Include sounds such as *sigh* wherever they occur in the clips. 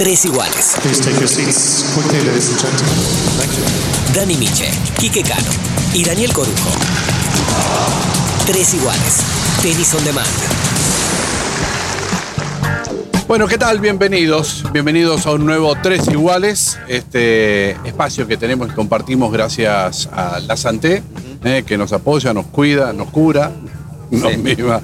Tres iguales. Please take your seats quickly, ladies and gentlemen. Thank you. Dani Miche, Quique Cano y Daniel Corujo. Tres iguales. Tenis on demand. Bueno, ¿qué tal? Bienvenidos. Bienvenidos a un nuevo Tres Iguales, este espacio que tenemos y compartimos gracias a la Santé, eh, que nos apoya, nos cuida, nos cura, nos mima,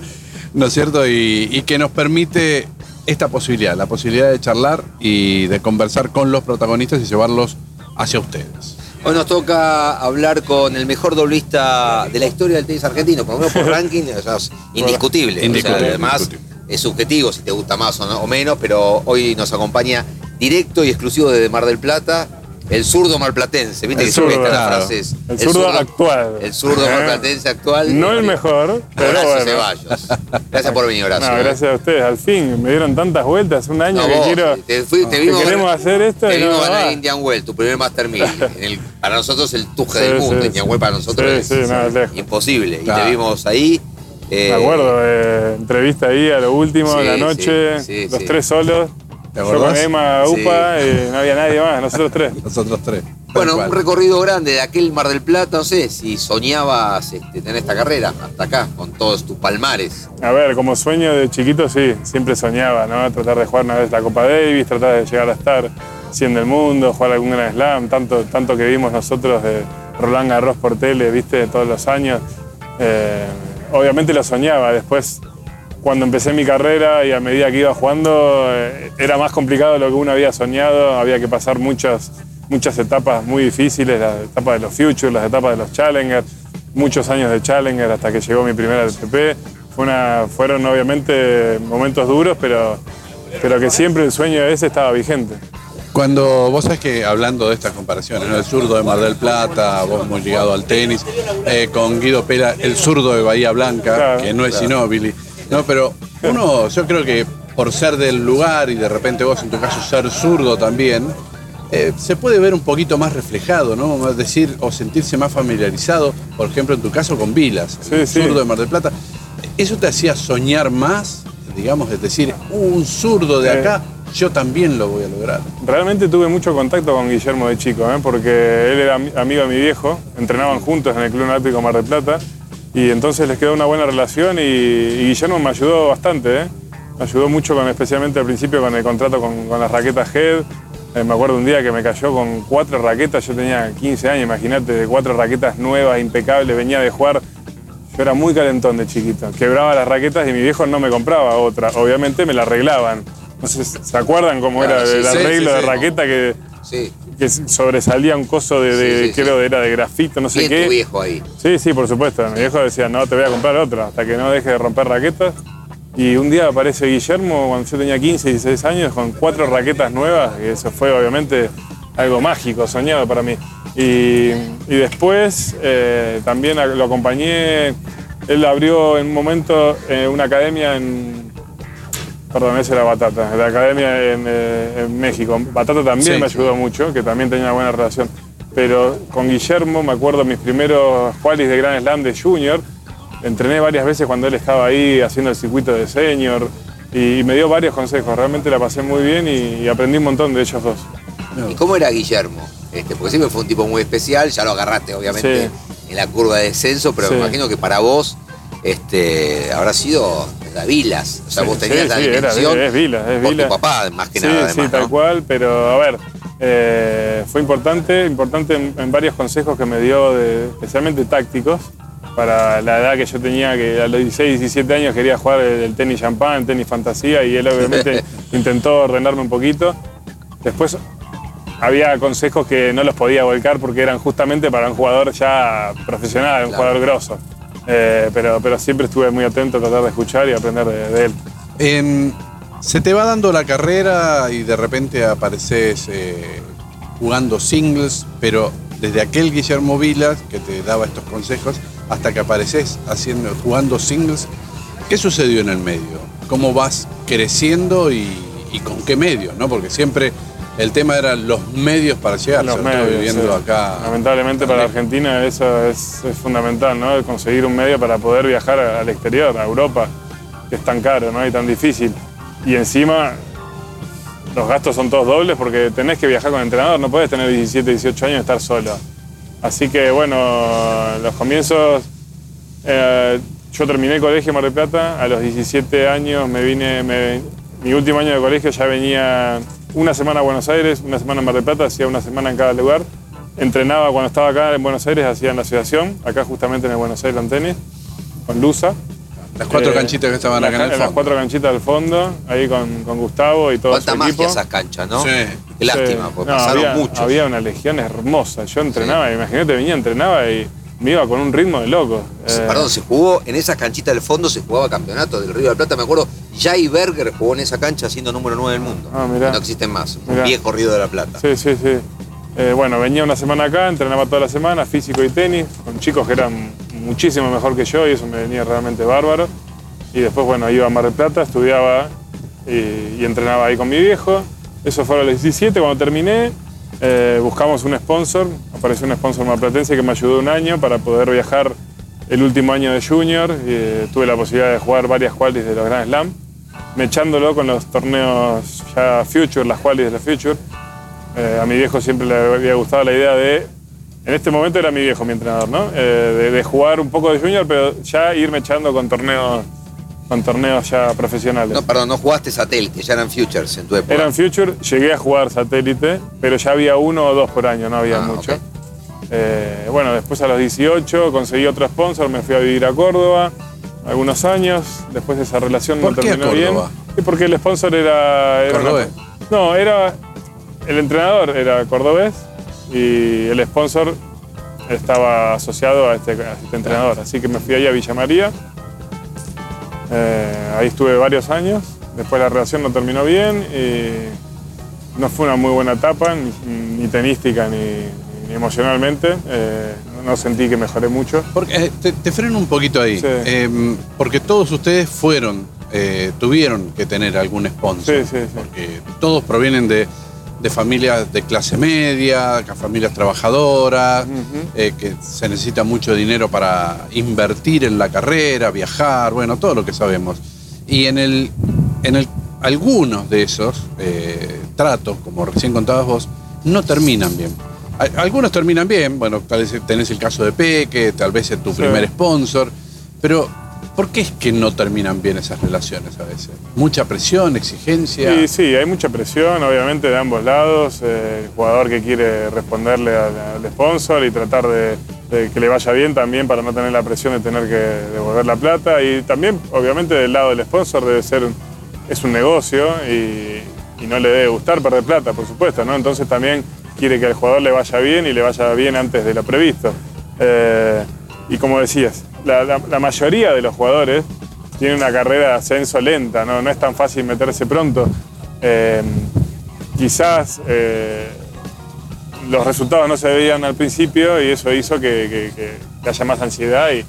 ¿no es cierto? Y, y que nos permite esta posibilidad, la posibilidad de charlar y de conversar con los protagonistas y llevarlos hacia ustedes. Hoy nos toca hablar con el mejor doblista de la historia del tenis argentino, por lo menos por *laughs* ranking, o sea, es indiscutible. Indiscutible, O sea, además, indiscutible. es subjetivo si te gusta más o, no- o menos, pero hoy nos acompaña directo y exclusivo desde Mar del Plata, el zurdo marplatense. ¿Viste El que siempre zurdo, están las frases? El zurdo actual. El zurdo Eh, marplatense actual. No el mejor, pero Horacio bueno. Ceballos. Gracias por venir, Horacio. No, gracias a ustedes. Al fin, me dieron tantas vueltas. Un año No, que vos, quiero. te, fui- te que vimos queremos hacer esto Te y no vimos va. ganar Indian Well, tu primer Master 1000. *laughs* En el- para nosotros el tuje Sí, del mundo. sí, Indian. Well para nosotros Sí, es no, imposible. Y te vimos ahí. eh, Me acuerdo, eh, entrevista ahí a lo último, en la noche, los tres solos. ¿Te Yo con acordás? Emma, Sí. UPA, y no había nadie más, nosotros tres. *laughs* Nosotros tres. Bueno, un recorrido grande de aquel Mar del Plata, no sé si soñabas este, tener esta carrera hasta acá, con todos tus palmares. A ver, como sueño de chiquito, sí, siempre soñaba, ¿no? Tratar de jugar una vez la Copa Davis, tratar de llegar a estar 100 del mundo, jugar algún Grand Slam, tanto, tanto que vimos nosotros de Roland Garros por tele, viste, todos los años. Eh, obviamente lo soñaba, después cuando empecé mi carrera y a medida que iba jugando, eh, era más complicado de lo que uno había soñado, había que pasar muchas, muchas etapas muy difíciles, las etapas de los Futures, las etapas de los Challenger, muchos años de Challenger hasta que llegó mi primera ATP. Fue una, fueron obviamente momentos duros, pero, pero que siempre el sueño ese estaba vigente. Cuando vos sabés que hablando de estas comparaciones, ¿no? el zurdo de Mar del Plata, vos hemos llegado al tenis, eh, con Guido Pera, el zurdo de Bahía Blanca, Claro, que no es Ginóbili. No, pero uno, yo creo que por ser del lugar y de repente vos en tu caso ser zurdo también, eh, se puede ver un poquito más reflejado, ¿no? Es decir, o sentirse más familiarizado, por ejemplo, en tu caso con Vilas, Sí, el sí. zurdo de Mar del Plata. ¿Eso te hacía soñar más, digamos, es decir, un zurdo de Sí. acá, yo también lo voy a lograr? Realmente tuve mucho contacto con Guillermo de chico, ¿eh? porque él era ami- amigo de mi viejo, entrenaban juntos en el Club Náutico Mar del Plata, y entonces les quedó una buena relación y, y Guillermo me ayudó bastante, ¿eh? me ayudó mucho, con, especialmente al principio con el contrato con, con las raquetas Head. Eh, me acuerdo un día que me cayó con cuatro raquetas, yo tenía 15 años, imagínate, de cuatro raquetas nuevas, impecables, venía de jugar. Yo era muy calentón de chiquito, quebraba las raquetas y mi viejo no me compraba otra, obviamente me la arreglaban. Entonces, ¿se acuerdan cómo Claro, era sí, el arreglo sí, de raqueta que, Sí. Que sobresalía un coso de, de- Sí, sí, creo sí. era de grafito, no sé Bien qué? tu viejo ahí. Sí, sí, por supuesto. Mi viejo decía, no, te voy a comprar otra, hasta que no deje de romper raquetas. Y un día aparece Guillermo, cuando yo tenía 15, 16 años, con cuatro raquetas nuevas, y eso fue obviamente algo mágico, soñado para mí. Y, y después eh, también lo acompañé, él abrió en un momento eh, una academia en... Perdón, esa era Batata, la academia en, eh, en México. Batata también Sí, me ayudó mucho, que también tenía una buena relación. Pero con Guillermo me acuerdo mis primeros qualis de Grand Slam de Junior. Entrené varias veces cuando él estaba ahí haciendo el circuito de senior y, me dio varios consejos. Realmente la pasé muy bien y, y aprendí un montón de ellos dos. ¿Y cómo era Guillermo? Este, porque siempre fue un tipo muy especial, ya lo agarraste obviamente Sí. en la curva de descenso, pero me imagino que para vos este, habrá sido la Vilas. O sea, Sí, vos tenías sí, la sí, era- dimensión es Vilas, es por Vilas. tu papá, más que sí, nada, sí, además, tal ¿no? cual, pero a ver, eh, fue importante, importante en, en varios consejos que me dio, de- especialmente tácticos, para la edad que yo tenía, que a los 16, 17 años quería jugar el, el tenis champán, el tenis fantasía, y él obviamente *laughs* intentó ordenarme un poquito. Después había consejos que no los podía volcar porque eran justamente para un jugador ya profesional, un Claro. jugador grosso. Eh, pero, pero siempre estuve muy atento a tratar de escuchar y aprender de, él. En- se te va dando la carrera y de repente apareces eh, jugando singles, pero desde aquel Guillermo Vilas que te daba estos consejos hasta que apareces haciendo, jugando singles, ¿qué sucedió en el medio? ¿Cómo vas creciendo y, y con qué medios? ¿no? Porque siempre el tema era los medios para llegar, Los medios, viviendo sí. acá. Lamentablemente para. Argentina eso es, es fundamental, ¿no? Conseguir un medio para poder viajar al exterior, a Europa, que es tan caro, ¿no? Y tan difícil. Y encima los gastos son todos dobles porque tenés que viajar con entrenador, no podés tener 17, 18 años y estar solo. Así que bueno, los comienzos, eh, yo terminé el colegio en Mar del Plata, a los 17 años me vine, me- mi último año de colegio ya venía una semana a Buenos Aires, una semana en Mar del Plata, hacía una semana en cada lugar. Entrenaba cuando estaba acá en Buenos Aires, hacía en la asociación, acá justamente en el Buenos Aires en tenis, con Lusa. Las cuatro Eh, canchitas que estaban acá en el fondo. Las cuatro canchitas del fondo, ahí con, con Gustavo y todo su magia equipo. esas canchas, ¿no? Sí. Qué lástima, Sí. porque No, pasaron había, muchos. Había una legión hermosa. Yo entrenaba, imagínate, venía, entrenaba y me iba con un ritmo de loco. Eh, Perdón, se jugó en esa canchita del fondo, se jugaba campeonato del Río de la Plata. Me acuerdo, Jay Berger jugó en esa cancha siendo número 9 del mundo. Ah, mirá. No existen más. Un Mirá. viejo Río de la Plata. Sí, sí, sí. Eh, bueno, venía una semana acá, entrenaba toda la semana, físico y tenis, con chicos que eran muchísimo mejor que yo y eso me venía realmente bárbaro. Y después, bueno, iba a Mar del Plata, estudiaba y, y entrenaba ahí con mi viejo. Eso fue a los 17, cuando terminé, eh, buscamos un sponsor, apareció un sponsor marplatense que me ayudó un año para poder viajar el último año de junior. eh, tuve la posibilidad de jugar varias qualis de los Grand Slam, mechándolo con los torneos ya Future, las qualis de la Future. Eh, a mi viejo siempre le había gustado la idea de. En este momento era mi viejo mi entrenador, ¿no? Eh, de, de jugar un poco de junior, pero ya irme echando con torneos, con torneos ya profesionales. No, perdón, no jugaste satélite, ya eran futures en tu época. Eran Future, llegué a jugar satélite, pero ya había uno o dos por año, no había Ah, mucho. Eh, bueno, después a los 18 conseguí otro sponsor, me fui a vivir a Córdoba algunos años. Después de esa relación ¿Por no terminó bien. Y porque el sponsor era. era una- ¿Cordobés? no, era. El entrenador era cordobés y el sponsor estaba asociado a este, a este entrenador. Así que me fui ahí a Villa María. Eh, ahí estuve varios años. Después la relación no terminó bien y no fue una muy buena etapa, ni, ni tenística ni, ni emocionalmente. Eh, no sentí que mejoré mucho. Porque, eh, te, te freno un poquito ahí. Sí. Eh, porque todos ustedes fueron, eh, tuvieron que tener algún sponsor. Sí, sí. Porque todos provienen de, de familias de clase media, familias trabajadoras, eh, que se necesita mucho dinero para invertir en la carrera, viajar, bueno, todo lo que sabemos. Y en el, en el, algunos de esos tratos, como recién contabas vos, no terminan bien. Algunos terminan bien, bueno, tal vez tenés el caso de Peque, tal vez es tu Sí. primer sponsor, pero ¿por qué es que no terminan bien esas relaciones a veces? Mucha presión, exigencia. Sí, sí, hay mucha presión, obviamente, de ambos lados. eh, el jugador que quiere responderle al, al sponsor y tratar de, de que le vaya bien también para no tener la presión de tener que devolver la plata. Y también, obviamente, del lado del sponsor debe ser, un- es un negocio y, y no le debe gustar perder plata, por supuesto, ¿no? Entonces también quiere que al jugador le vaya bien y le vaya bien antes de lo previsto. Eh, y como decías, la, mayoría de los jugadores tienen una carrera de ascenso lenta, no, no es tan fácil meterse pronto. Eh, quizás eh, los resultados no se veían al principio y eso hizo que- que haya más ansiedad y,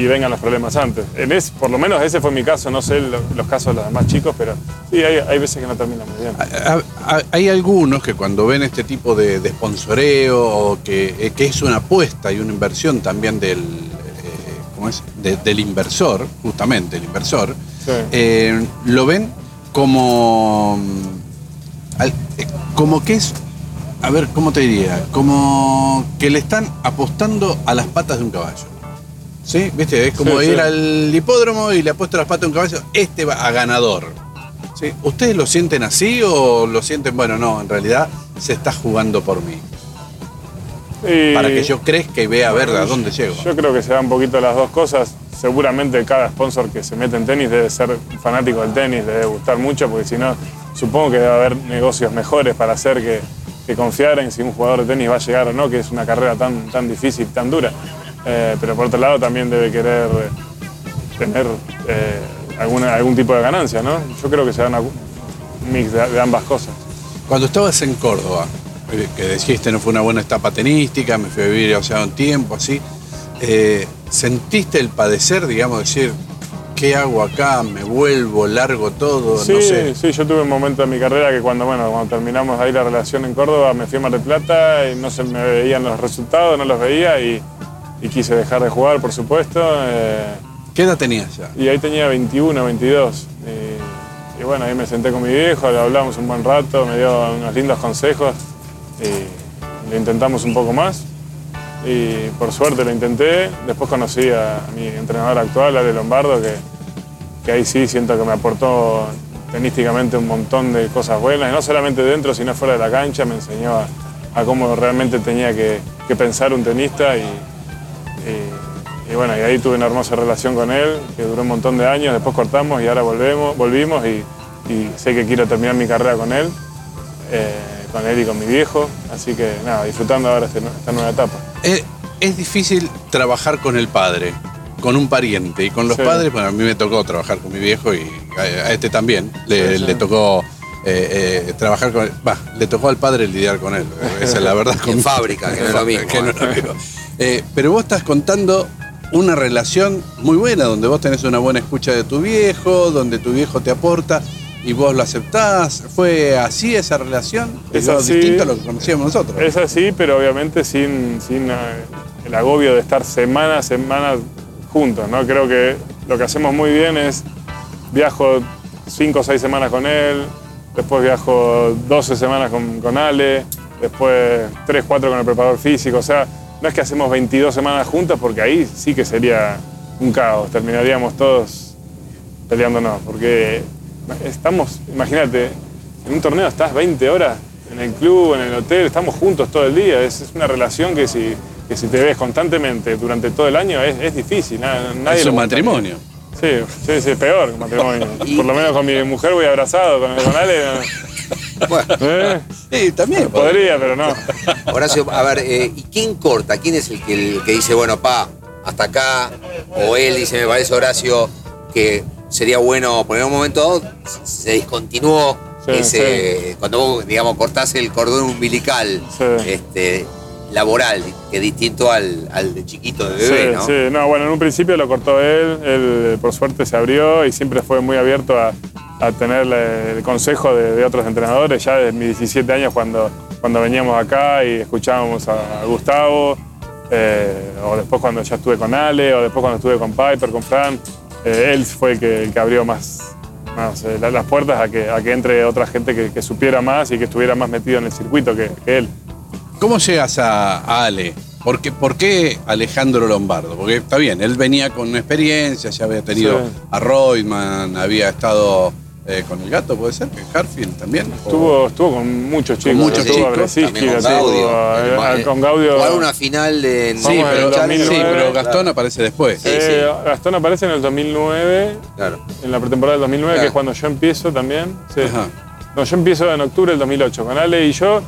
y vengan los problemas antes. En es, por lo menos ese fue mi caso, no sé lo- los casos de los demás chicos, pero sí, hay, hay veces que no terminan muy bien. Hay algunos que cuando ven este tipo de, de sponsoreo o que, eh, que es una apuesta y una inversión también del, eh, ¿cómo es? De- del inversor, justamente el inversor, Sí. eh, lo ven como, mm, como que es, a ver, ¿cómo te diría? Como que le están apostando a las patas de un caballo. ¿Sí? ¿Viste? Es como Sí, ir sí. al hipódromo y le apuesto a las patas de un caballo, este va a ganador. ¿Sí? ¿Ustedes lo sienten así o lo sienten, bueno, no, en realidad se está jugando por mí? Y- Para que yo crezca y vea a ver a dónde llego. Yo creo que se dan un poquito las dos cosas. Seguramente cada sponsor que se mete en tenis debe ser fanático del tenis, debe gustar mucho, porque si no, supongo que debe haber negocios mejores para hacer que, que confiar en si un jugador de tenis va a llegar o no, que es una carrera tan, tan difícil, tan dura. Eh, pero por otro lado también debe querer eh, tener eh, algún tipo de ganancia, ¿no? Yo creo que se dan un mix de, ambas cosas. Cuando estabas en Córdoba, que dijiste no fue una buena etapa tenística, me fui a vivir allá un tiempo, así, ¿sentiste el padecer, digamos, decir, ¿qué hago acá? ¿Me vuelvo? ¿Largo todo? Sí, no sé. sí, yo tuve un momento en mi carrera que cuando, bueno, cuando terminamos ahí la relación en Córdoba, me fui a Mar del Plata y no se me veían los resultados, no los veía y, y quise dejar de jugar, por supuesto. eh, ¿Qué edad tenías ya? y ahí tenía 21, 22. Y, y bueno, ahí me senté con mi viejo, le hablamos un buen rato, me dio unos lindos consejos y le intentamos un poco más. Y por suerte lo intenté. Después conocí a mi entrenador actual, Ale Lombardo, que, ahí sí siento que me aportó tenísticamente un montón de cosas buenas, no solamente dentro, sino fuera de la cancha, me enseñó a, cómo realmente tenía que, pensar un tenista y, bueno, y ahí tuve una hermosa relación con él, que duró un montón de años, después cortamos y ahora volvemos, volvimos y, y sé que quiero terminar mi carrera con él, eh, con él y con mi viejo, así que nada, disfrutando ahora este- esta nueva etapa. Eh, es difícil trabajar con el padre, con un pariente. Y con los Sí. padres, bueno, a mí me tocó trabajar con mi viejo y a, a este también. Le, Sí, sí. le tocó eh, eh, trabajar con él. Va, le tocó al padre lidiar con él. Esa es la verdad. *laughs* En fábrica, que no es lo mismo, Que no es lo mismo. Eh, pero vos estás contando una relación muy buena, donde vos tenés una buena escucha de tu viejo, donde tu viejo te aporta y vos lo aceptás. ¿Fue así esa relación? Es lo así. distinto a lo que conocíamos nosotros. Es así, pero obviamente sin, sin eh, el agobio de estar semanas, semanas juntos, ¿no? Creo que lo que hacemos muy bien es viajo cinco o seis semanas con él, después viajo 12 semanas con, con Ale, después 3, 4 con el preparador físico, o sea, no es que hacemos 22 semanas juntos porque ahí sí que sería un caos, terminaríamos todos peleándonos, porque estamos, imagínate, en un torneo estás 20 horas en el club, en el hotel, estamos juntos todo el día, es, es una relación que si, que si te ves constantemente durante todo el año es, es difícil, na- nadie es un matrimonio. Sí, sí, sí, peor que un matrimonio. *laughs* Por lo menos con mi mujer voy abrazado, con, con Ale. no. Bueno, ¿Eh? Sí, también. Podría, pero no. Horacio, a ver, eh, ¿y quién corta? ¿Quién es el que, el que dice, bueno, pa, hasta acá? O él dice, me parece, Horacio, que sería bueno, por en un momento dado, se discontinuó Sí, ese, cuando vos, digamos, cortás el cordón umbilical Sí. este, laboral, que es distinto al, al de chiquito de bebé, ¿no? sí, no, bueno, en un principio lo cortó él, él por suerte se abrió y siempre fue muy abierto a, a tener el consejo de, de otros entrenadores, ya desde mis 17 años cuando, cuando veníamos acá y escuchábamos a, Gustavo, eh, o después cuando ya estuve con Ale, o después cuando estuve con Piper, con Fran, eh, él fue el que, el que abrió más, más eh, la- las puertas a que, a que entre otra gente que, que supiera más y que estuviera más metido en el circuito que, que él. ¿Cómo llegas a, a Ale? ¿Por qué, por qué Alejandro Lombardo? Porque está bien, él venía con experiencia, ya había tenido Sí. a Reutemann, había estado eh, con el gato, ¿puede ser? ¿En Harfield también? ¿O- Estuvo, estuvo con muchos chicos. muchos estuvo chicos, a con Gaudio. a- El ma- a- con Gaudio. Jugaron una final de en Sí, pero, en el 2009, sí, pero Gastón claro. aparece después. Sí, Eh, sí. Gastón aparece en el 2009, Claro. en la pretemporada del 2009, que es cuando yo empiezo también. Sí. Ajá. No, yo empiezo en octubre del 2008 con Ale y yo.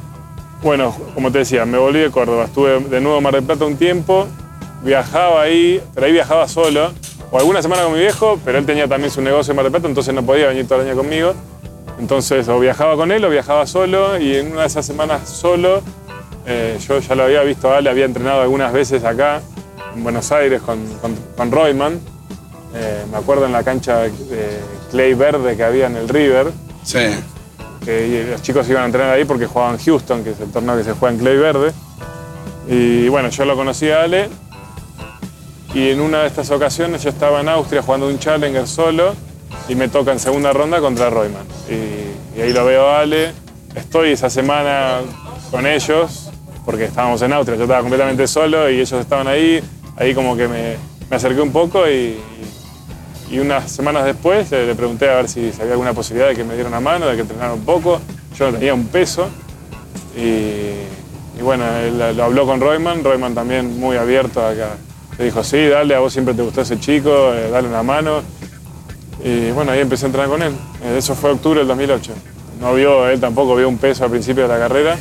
Bueno, como te decía, me volví de Córdoba. Estuve de nuevo en Mar del Plata un tiempo. Viajaba ahí, pero ahí viajaba solo. O alguna semana con mi viejo, pero él tenía también su negocio en Mar del Plata, entonces no podía venir todo el año conmigo. Entonces, o viajaba con él o viajaba solo. Y en una de esas semanas solo, eh, yo ya lo había visto a Ale, había entrenado algunas veces acá, en Buenos Aires, con, con, con Reutemann. Eh, me acuerdo en la cancha de clay verde que había en el River Sí. que los chicos iban a entrenar ahí porque jugaban Houston, que es el torneo que se juega en Clay Verde. Y bueno, yo lo conocí a Ale. Y en una de estas ocasiones yo estaba en Austria jugando un Challenger solo y me toca en segunda ronda contra Royman. Y, ahí lo veo a Ale. Estoy esa semana con ellos porque estábamos en Austria, yo estaba completamente solo y ellos estaban ahí. Ahí como que me, me acerqué un poco y, y unas semanas después le pregunté a ver si, había alguna posibilidad de que me diera una mano, de que entrenara un poco. Yo tenía un peso. Y, y bueno, él lo habló con Royman. Royman también muy abierto acá. Le dijo, sí, dale, a vos siempre te gustó ese chico, eh, dale una mano. Y bueno, ahí empecé a entrenar con él. Eh, Eso fue octubre del 2008. No vio, él tampoco vio un peso al principio de la carrera.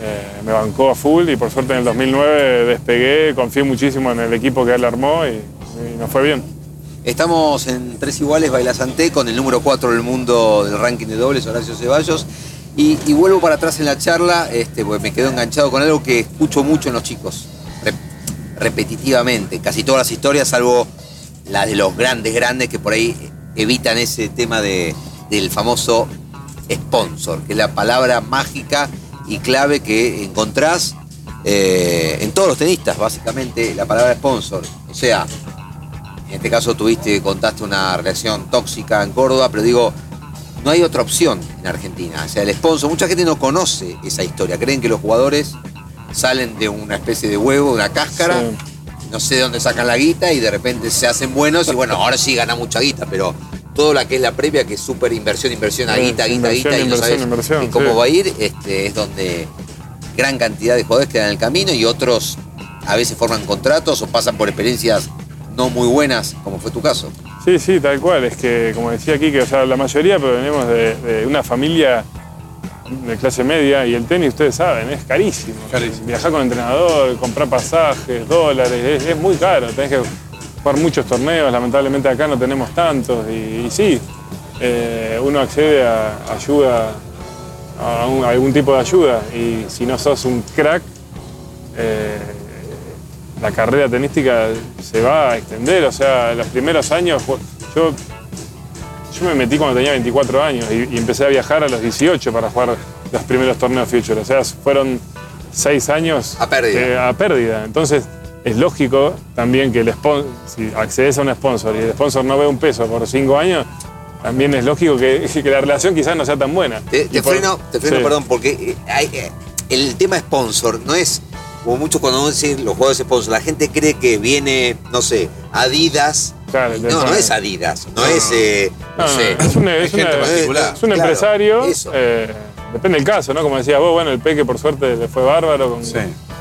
Eh, me bancó a full y por suerte en el 2009 despegué, confié muchísimo en el equipo que él armó y, nos fue bien. Estamos en Tres Iguales, Baila Santé, con el número 4 del mundo del ranking de dobles, Horacio Ceballos. Y, vuelvo para atrás en la charla, este, porque me quedo enganchado con algo que escucho mucho en los chicos, repetitivamente. Casi todas las historias, salvo las de los grandes, grandes, que por ahí evitan ese tema de, del famoso sponsor, que es la palabra mágica y clave que encontrás eh, en todos los tenistas, básicamente, la palabra sponsor. O sea, en este caso tuviste, contaste una relación tóxica en Córdoba, pero digo, no hay otra opción en Argentina. O sea, el sponsor, mucha gente no conoce esa historia. Creen que los jugadores salen de una especie de huevo, una cáscara, Sí. no sé de dónde sacan la guita y de repente se hacen buenos y bueno, ahora sí gana mucha guita, pero todo la que es la previa, que es súper inversión, inversión, a Sí, guita, guita, guita, y no sabes cómo sí. va a ir, este, es donde gran cantidad de jugadores quedan en el camino y otros a veces forman contratos o pasan por experiencias no muy buenas, como fue tu caso. Sí, sí, tal cual. Es que, como decía aquí, que o sea, la mayoría provenimos de, de una familia de clase media y el tenis, ustedes saben, es carísimo. Carísimo. Viajar con entrenador, comprar pasajes, dólares, es, es muy caro. Tenés que jugar muchos torneos, lamentablemente acá no tenemos tantos. Y, y sí, eh, uno accede a ayuda, a, un- a algún tipo de ayuda. Y si no sos un crack, eh, la carrera tenística se va a extender. O sea, los primeros años, yo, yo me metí cuando tenía 24 años y, y empecé a viajar a los 18 para jugar los primeros torneos Future. O sea, fueron seis años A pérdida. que- a pérdida. Entonces, es lógico también que el spon- si accedes a un sponsor y el sponsor no ve un peso por cinco años, también es lógico que, *laughs* que la relación quizás no sea tan buena. Te, te Y por- freno, te freno, sí. perdón, porque eh, hay, eh, el tema sponsor no es como mucho cuando uno dice los juegos sponsor. La gente cree que viene, no sé, Adidas. Claro, no, no es Adidas, no, es, eh, no, No, no, sé. es, una- Es es una- gente particular. es un Claro, empresario. eh, depende del caso, ¿no? Como decías vos, bueno, el Peque por suerte le fue bárbaro con- Sí.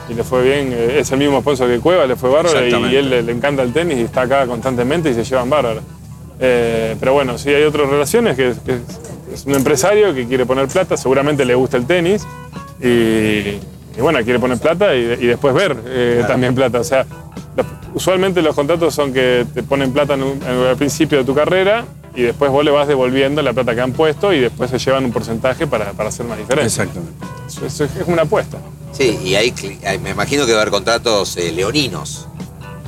y le fue bien. eh, es el mismo sponsor que Cueva, le fue bárbaro y, él le, le encanta el tenis y está acá constantemente y se llevan bárbaro. Eh, pero bueno, sí hay otras relaciones que, que es, es un empresario que quiere poner plata, seguramente le gusta el tenis y, y bueno, quiere poner plata y, y después ver eh, también plata. O sea, usualmente los contratos son que te ponen plata en un- en- al principio de tu carrera y después vos le vas devolviendo la plata que han puesto y después se llevan un porcentaje para, para hacer más diferencia. Exactamente. Eso- eso es una apuesta. Sí, y ahí me imagino que va a haber contratos eh, leoninos.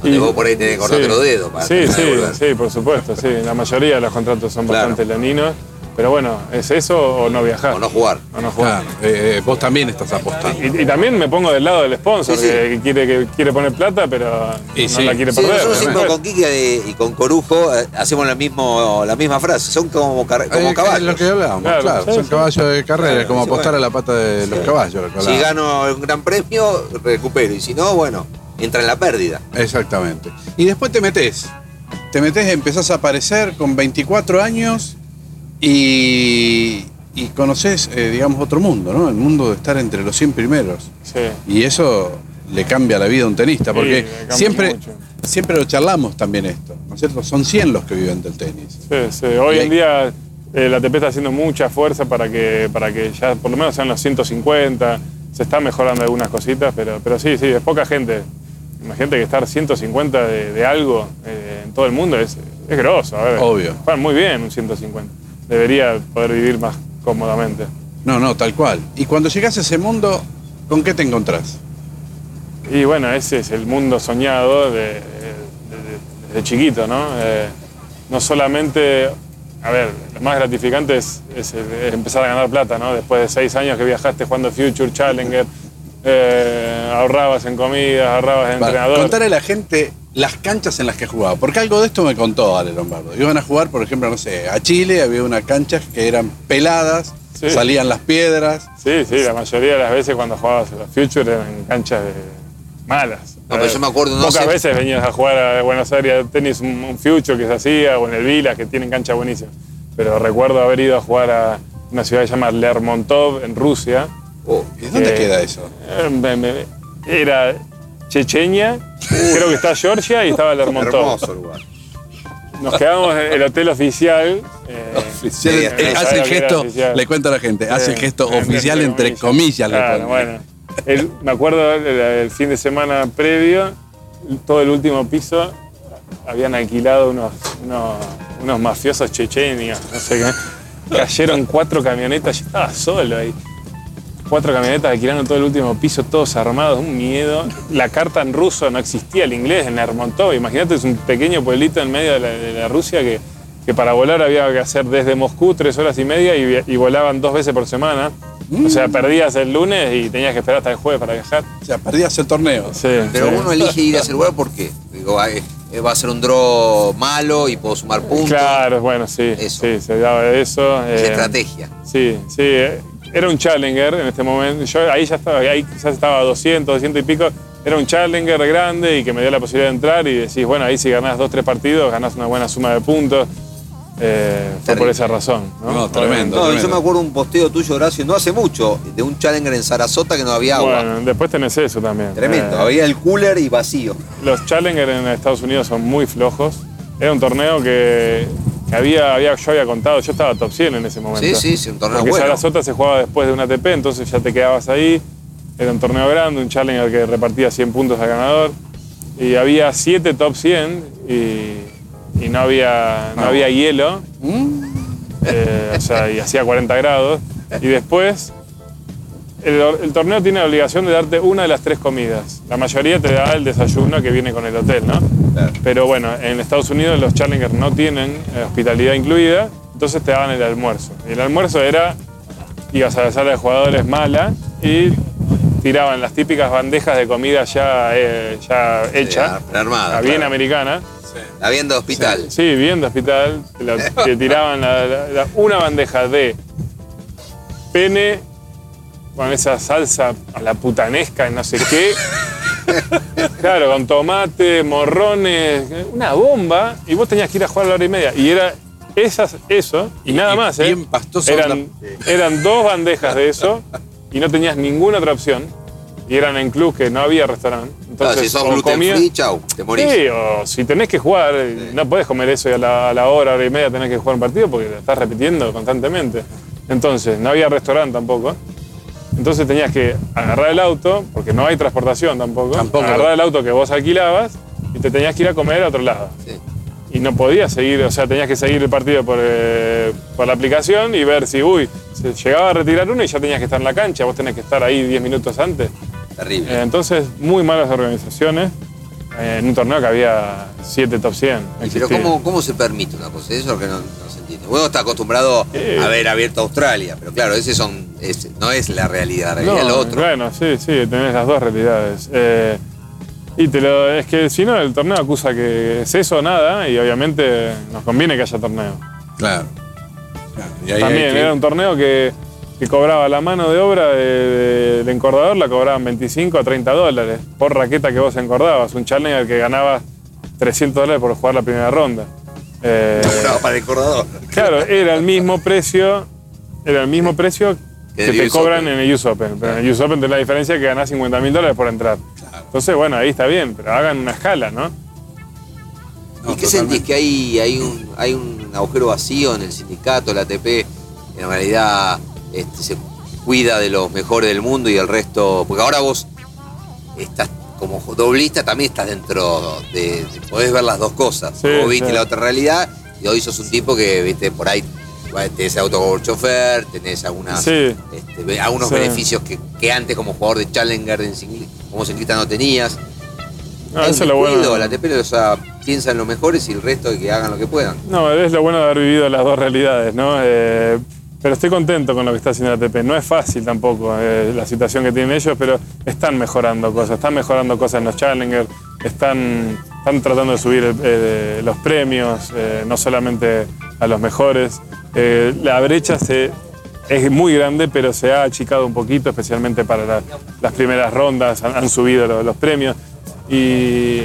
Donde Y- vos por ahí tenés que cortarte sí. los dedos para Sí, sí, sí, por supuesto, sí. La mayoría de los contratos son Claro. bastante leoninos. Pero bueno, ¿es eso o no viajar? O no jugar. O no jugar. Claro, eh, eh, vos también estás apostando. Y, y también me pongo del lado del sponsor, Sí, sí. Que, que quiere, que quiere poner plata, pero Y no sí. la quiere Sí, perder. nosotros siempre con Kiki eh, y con Corujo eh, hacemos la, mismo, la misma frase. Son como, como caballos. Es lo que hablábamos, Claro, claro. sí, son sí. caballos de carrera, Claro, es como sí, apostar bueno. a la pata de los caballos. lo Si gano un gran premio, recupero. Y si no, bueno, entra en la pérdida. Exactamente. Y después te metes. Te metes, empezás a aparecer con 24 años y, y conoces, eh, digamos, otro mundo, ¿no? El mundo de estar entre los 100 primeros. Sí. Y eso le cambia la vida a un tenista, porque siempre, mucho. siempre lo charlamos también esto, ¿no es cierto? Son 100 los que viven del tenis. Sí, sí. Hoy Y en hay- día eh, la ATP está haciendo mucha fuerza para que, para que ya por lo menos sean los 150. Se está mejorando algunas cositas, pero, pero sí, sí, es poca gente. Imagínate que estar 150 de, de algo eh, en todo el mundo es, es grosso. A ver, Obvio. Juegan muy bien un 150. Debería poder vivir más cómodamente. No, no, tal cual. Y cuando llegas a ese mundo, ¿con qué te encontrás? Y bueno, ese es el mundo soñado de, de- de- desde chiquito, ¿no? Eh, no solamente, a ver, lo más gratificante es, es, eh, empezar a ganar plata, ¿no? Después de seis años que viajaste jugando Future, Challenger, eh, ahorrabas en comidas, ahorrabas en Vale, entrenador. Contarle a la gente las canchas en las que jugaba. Porque algo de esto me contó Ale Lombardo. Iban a jugar, por ejemplo, no sé, a Chile, había unas canchas que eran peladas, Sí. salían las piedras. Sí, sí, la mayoría de las veces cuando jugabas a los Future eran canchas de malas. No, pero yo me acuerdo, no Pocas sé- veces venías a jugar a Buenos Aires tenis un, un Future que se hacía o en el Vila que tienen canchas buenísimas. Pero recuerdo haber ido a jugar a una ciudad que se llama Lermontov en Rusia. Oh, ¿Y dónde Eh, queda eso? Eh, Era Chechenia, creo que está Georgia y estaba Lermontov. hermoso lugar. Nos quedamos en el hotel oficial. eh, Oficial, sí, eh, hace el gesto, oficial. le cuento a la gente, hace el gesto entre oficial entre comillas. le Claro, pone. bueno. El- me acuerdo el, el fin de semana previo, todo el último piso, habían alquilado unos, unos, unos mafiosos chechenios, no sé qué. Cayeron cuatro camionetas, yo estaba solo ahí. Cuatro camionetas alquilando todo el último piso, todos armados, un miedo. La carta en ruso no existía, el inglés en Lermontov. Imagínate, es un pequeño pueblito en medio de la, de la Rusia que, que para volar había que hacer desde Moscú tres horas y media y, volaban dos veces por semana. O sea, perdías el lunes y tenías que esperar hasta el jueves para viajar. O sea, perdías el torneo. Sí, Pero sí. uno elige ir a ese lugar ¿por qué? Digo, ah, eh, va a ser un draw malo y puedo sumar puntos. Claro, bueno, sí, Eso. sí, se daba eso. Es eh, estrategia. Sí, sí, eh, era un challenger en este momento. Yo ahí ya estaba, ahí quizás estaba a 200, 200 y pico. Era un challenger grande y que me dio la posibilidad de entrar y decís, bueno, ahí si ganás dos, tres partidos, ganás una buena suma de puntos. Eh, fue por esa razón. No, No, tremendo. No, yo me acuerdo un posteo tuyo, Horacio, no hace mucho, de un Challenger en Sarasota que no había agua. Bueno, después tenés eso también. Tremendo, Eh, había el cooler y vacío. Los Challenger en Estados Unidos son muy flojos. Era un torneo que había, había, yo había contado, yo estaba top 100 en ese momento. Sí, sí, sí, un torneo Porque bueno. Sarasota se jugaba después de un ATP, entonces ya te quedabas ahí. Era un torneo grande, un Challenger que repartía 100 puntos al ganador. Y había 7 top 100 y, y no, había, no había hielo. Eh, o sea, y hacía 40 grados. Y después, el, el torneo tiene la obligación de darte una de las tres comidas. La mayoría te da el desayuno que viene con el hotel, ¿no? Claro. Pero bueno, en Estados Unidos los Challengers no tienen eh, hospitalidad incluida, entonces te daban el almuerzo. Y el almuerzo era, ibas a la sala de jugadores mala y tiraban las típicas bandejas de comida ya, eh, ya hecha, la armada, la bien claro. americana. La vienda de hospital. Sí, bien de hospital. Te, tiraban la- la- la- una bandeja de pene con esa salsa a la putanesca y no sé qué. *laughs* Claro, con tomate, morrones, una bomba. Y vos tenías que ir a jugar a la hora y media. Y era esas, eso y nada y más. ¿eh? bien pastoso Eran, la- eran dos bandejas de eso y no tenías ninguna otra opción. Y eran en club que no había restaurante. Claro, Entonces, si sos gluten comías- free, chau, te morís. Sí, o si tenés que jugar, eh, no podés comer eso y a la, a la hora, hora y media tenés que jugar un partido porque lo estás repitiendo constantemente. Entonces, no había restaurante tampoco. Entonces tenías que agarrar el auto, porque no hay transportación tampoco. Tampoco. Agarrar el auto que vos alquilabas y te tenías que ir a comer a otro lado. Sí. Y no podías seguir, o sea, tenías que seguir el partido por, eh, por la aplicación y ver si, uy, se llegaba a retirar uno y ya tenías que estar en la cancha, vos tenés que estar ahí 10 minutos antes. Terrible. Eh, entonces, muy malas organizaciones eh, en un torneo que había 7 top 100. Y pero. ¿cómo, ¿cómo se permite una cosa? Eso que no, no entiende. Uno está acostumbrado a ver abierto Australia, pero claro, ese son, ese no es la realidad, la realidad es No, lo otro. Bueno, sí, sí, tenés las dos realidades. Eh, y te lo, es que si no, el torneo acusa que es eso o nada, y obviamente nos conviene que haya torneo. Claro. Claro, y ahí hay También que- era un torneo que, que cobraba la mano de obra de- de- del encordador, la cobraban 25 a 30 dólares por raqueta que vos encordabas. Un challenger que ganaba 300 dólares por jugar la primera ronda. Eh, Cobraba para el cordador. Claro, era el mismo precio, era el mismo precio Que te US cobran Open. en el US Open. Pero en el US Open tenés la diferencia que ganás 50 mil dólares por entrar. Entonces, bueno, ahí está bien, pero hagan una escala, ¿no? No, ¿Y qué totalmente. sentís? ¿Que hay, hay, un, hay un agujero vacío en el sindicato, la ATP? En realidad este, se cuida de los mejores del mundo y el resto. Porque ahora vos estás como doblista, también estás dentro de. de- podés ver las dos cosas. Sí, vos viste sí. la otra realidad y hoy sos un tipo que, viste, por ahí tenés auto como chofer, tenés algunas, Sí. este, algunos beneficios que, que antes como jugador de Challenger en cicli- como ciclista no tenías. Hay eso es lo bueno. La ATP o sea, piensa en los mejores y el resto que hagan lo que puedan. No, es lo bueno de haber vivido las dos realidades, ¿no? Eh, pero estoy contento con lo que está haciendo la ATP. No es fácil tampoco eh, la situación que tienen ellos, pero están mejorando cosas, están mejorando cosas en los Challenger, están, están tratando de subir eh, los premios, eh, no solamente a los mejores. La brecha se, es muy grande, pero se ha achicado un poquito, especialmente para la- las primeras rondas, han, subido lo- los premios y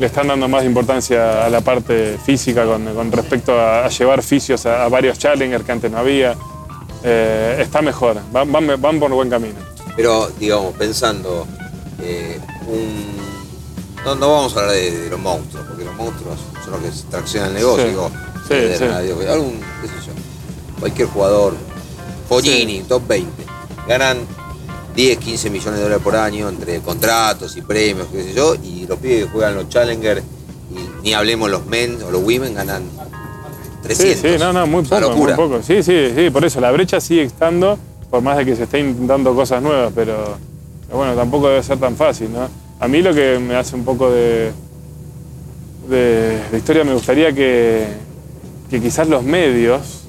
le están dando más importancia a la parte física con, con respecto a, a llevar fisios a, a varios challengers que antes no había. Eh, está mejor, van, van- van por buen camino. Pero, digamos, pensando, eh, un... No, no vamos a hablar de, de los monstruos, porque los monstruos son los que traccionan el negocio. Sí. Digo, Sí, Federer, sí. algún, qué sé yo, cualquier jugador, Fognini, top 20, ganan 10, 15 millones de dólares por año entre contratos y premios, qué sé yo, y los pibes que juegan los Challenger, y ni hablemos los men o los women, ganan 300. Sí, sí, no, no, muy poco, muy poco. Sí, sí, sí, por eso la brecha sigue estando, por más de que se esté intentando cosas nuevas, pero, pero bueno, tampoco debe ser tan fácil, ¿no? A mí lo que me hace un poco de, de, de historia me gustaría que, que quizás los medios,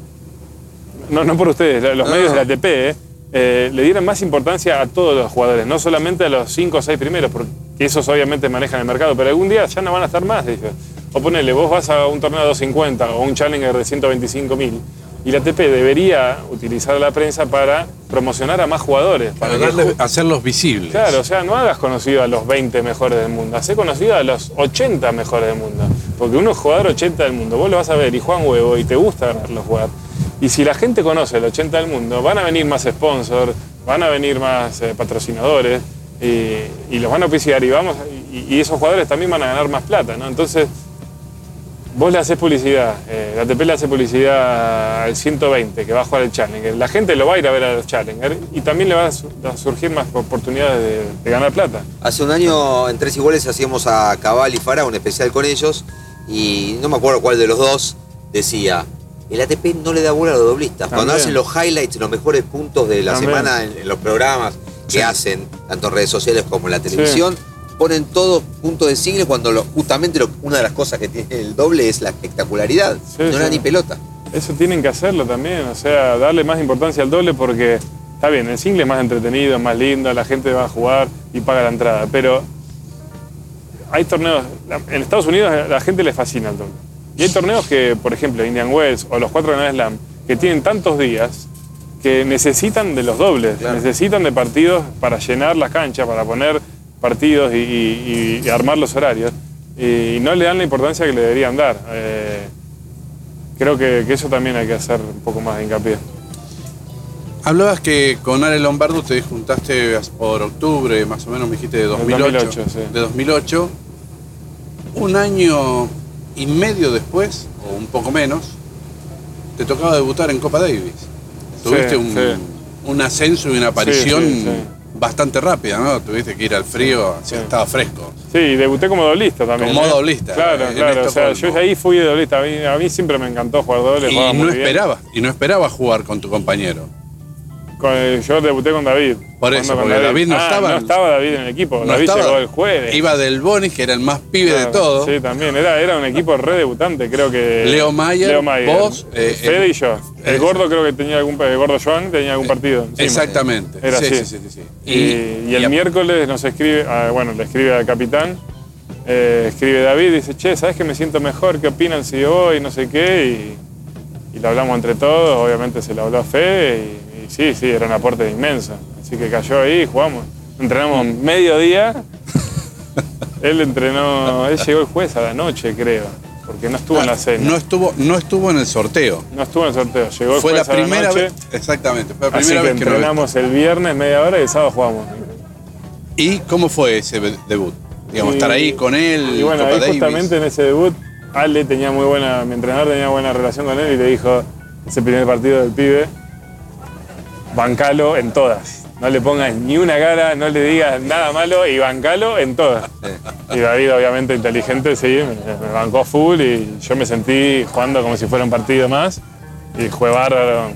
no, no por ustedes, los No, medios no. de la ATP, eh, eh, le dieran más importancia a todos los jugadores, no solamente a los cinco o seis primeros, porque que esos obviamente manejan el mercado, pero algún día ya no van a estar más. dice. O ponele, vos vas a un torneo de 250 o un Challenger de 125 mil y la ATP debería utilizar la prensa para promocionar a más jugadores. Para que darle- ju- hacerlos visibles. Claro, o sea, no hagas conocido a los 20 mejores del mundo, hacé conocido a los 80 mejores del mundo. Porque uno es jugador 80 del mundo, vos lo vas a ver y juegan huevo y te gusta ganarlo jugar. Y si la gente conoce el 80 del mundo, van a venir más sponsors, van a venir más eh, patrocinadores y, los van a auspiciar y, vamos, y, esos jugadores también van a ganar más plata, ¿no? Entonces, vos le haces publicidad, eh, la ATP le hace publicidad al 120 que va a jugar el Challenger. La gente lo va a ir a ver al Challenger y también le van a su- a surgir más oportunidades de, de ganar plata. Hace un año en Tres Iguales hacíamos a Cabal y Fara un especial con ellos y no me acuerdo cuál de los dos decía, el ATP no le da bola a los doblistas. Cuando hacen los highlights, los mejores puntos de la También. semana en, en los programas que Sí. hacen, tanto en redes sociales como en la televisión, ponen todos puntos de single cuando lo- justamente lo- una de las cosas que tiene el doble es la espectacularidad. Sí, no era ni pelota. Eso tienen que hacerlo también, o sea, darle más importancia al doble porque está bien, el single es más entretenido, es más lindo, la gente va a jugar y paga la entrada, pero hay torneos, en Estados Unidos a la gente le fascina el doble. Y hay torneos que, por ejemplo, Indian Wells o los cuatro Grand Slam, que tienen tantos días que necesitan de los dobles, Claro. necesitan de partidos para llenar las canchas, para poner partidos y, y- y armar los horarios, y no le dan la importancia que le deberían dar. Eh, creo que, que eso también hay que hacer un poco más de hincapié. Hablabas que con Ale Lombardo te juntaste por octubre, más o menos me dijiste de 2008. 2008, sí. De 2008. Un año y medio después, o un poco menos, te tocaba debutar en Copa Davis. Tuviste Sí, un, sí. un ascenso y una aparición sí, bastante rápida, ¿no? Tuviste que ir al frío, así Sí. estaba fresco. Sí, y debuté como doblista también. Como ¿eh? doblista, Claro, claro. O sea, yo ahí fui de doblista. A mí, a mí siempre me encantó jugar doble. Y no esperabas, y no esperabas jugar con tu compañero. Con- eh, yo debuté con David. Por eso, porque David no Ah, estaba- No estaba David en el equipo. No David estaba- llegó el jueves. Iba del Bonis, que era el más pibe de todo. Sí, también. Era, era un equipo re debutante, creo que. Leo Mayer, Leo Mayer, vos, eh, Fede el- y yo. El eh, gordo creo que tenía algún. El gordo Joan tenía algún partido. encima. Exactamente. Era sí, así. sí, sí. Y, y el miércoles nos escribe, ah, bueno, le escribe al capitán, eh, escribe David, dice, che, ¿sabes que me siento mejor? ¿Qué opinan si voy? No sé qué. Y, y lo hablamos entre todos, obviamente se lo habló a Fede y, y sí, sí, era un aporte inmenso. Así que cayó ahí y jugamos. Entrenamos mediodía. *laughs* él entrenó, él llegó el jueves a la noche, creo, porque no estuvo en la cena. No estuvo, no estuvo en el sorteo. No estuvo en el sorteo, llegó el Fue la a primera noche. vez. Exactamente, fue la Así primera que vez que lo entrenamos el viernes media hora y el sábado jugamos. ¿Y cómo fue ese debut? Digamos, Y- estar ahí con él. Y bueno, ahí justamente en ese debut, Ale tenía muy buena, mi entrenador tenía buena relación con él y le dijo, ese primer partido del pibe, bancalo en todas. No le pongas ni una cara, no le digas nada malo y bancalo en todas. Y David, obviamente inteligente, sí, me, me bancó full y yo me sentí jugando como si fuera un partido más. Y fue bárbaro.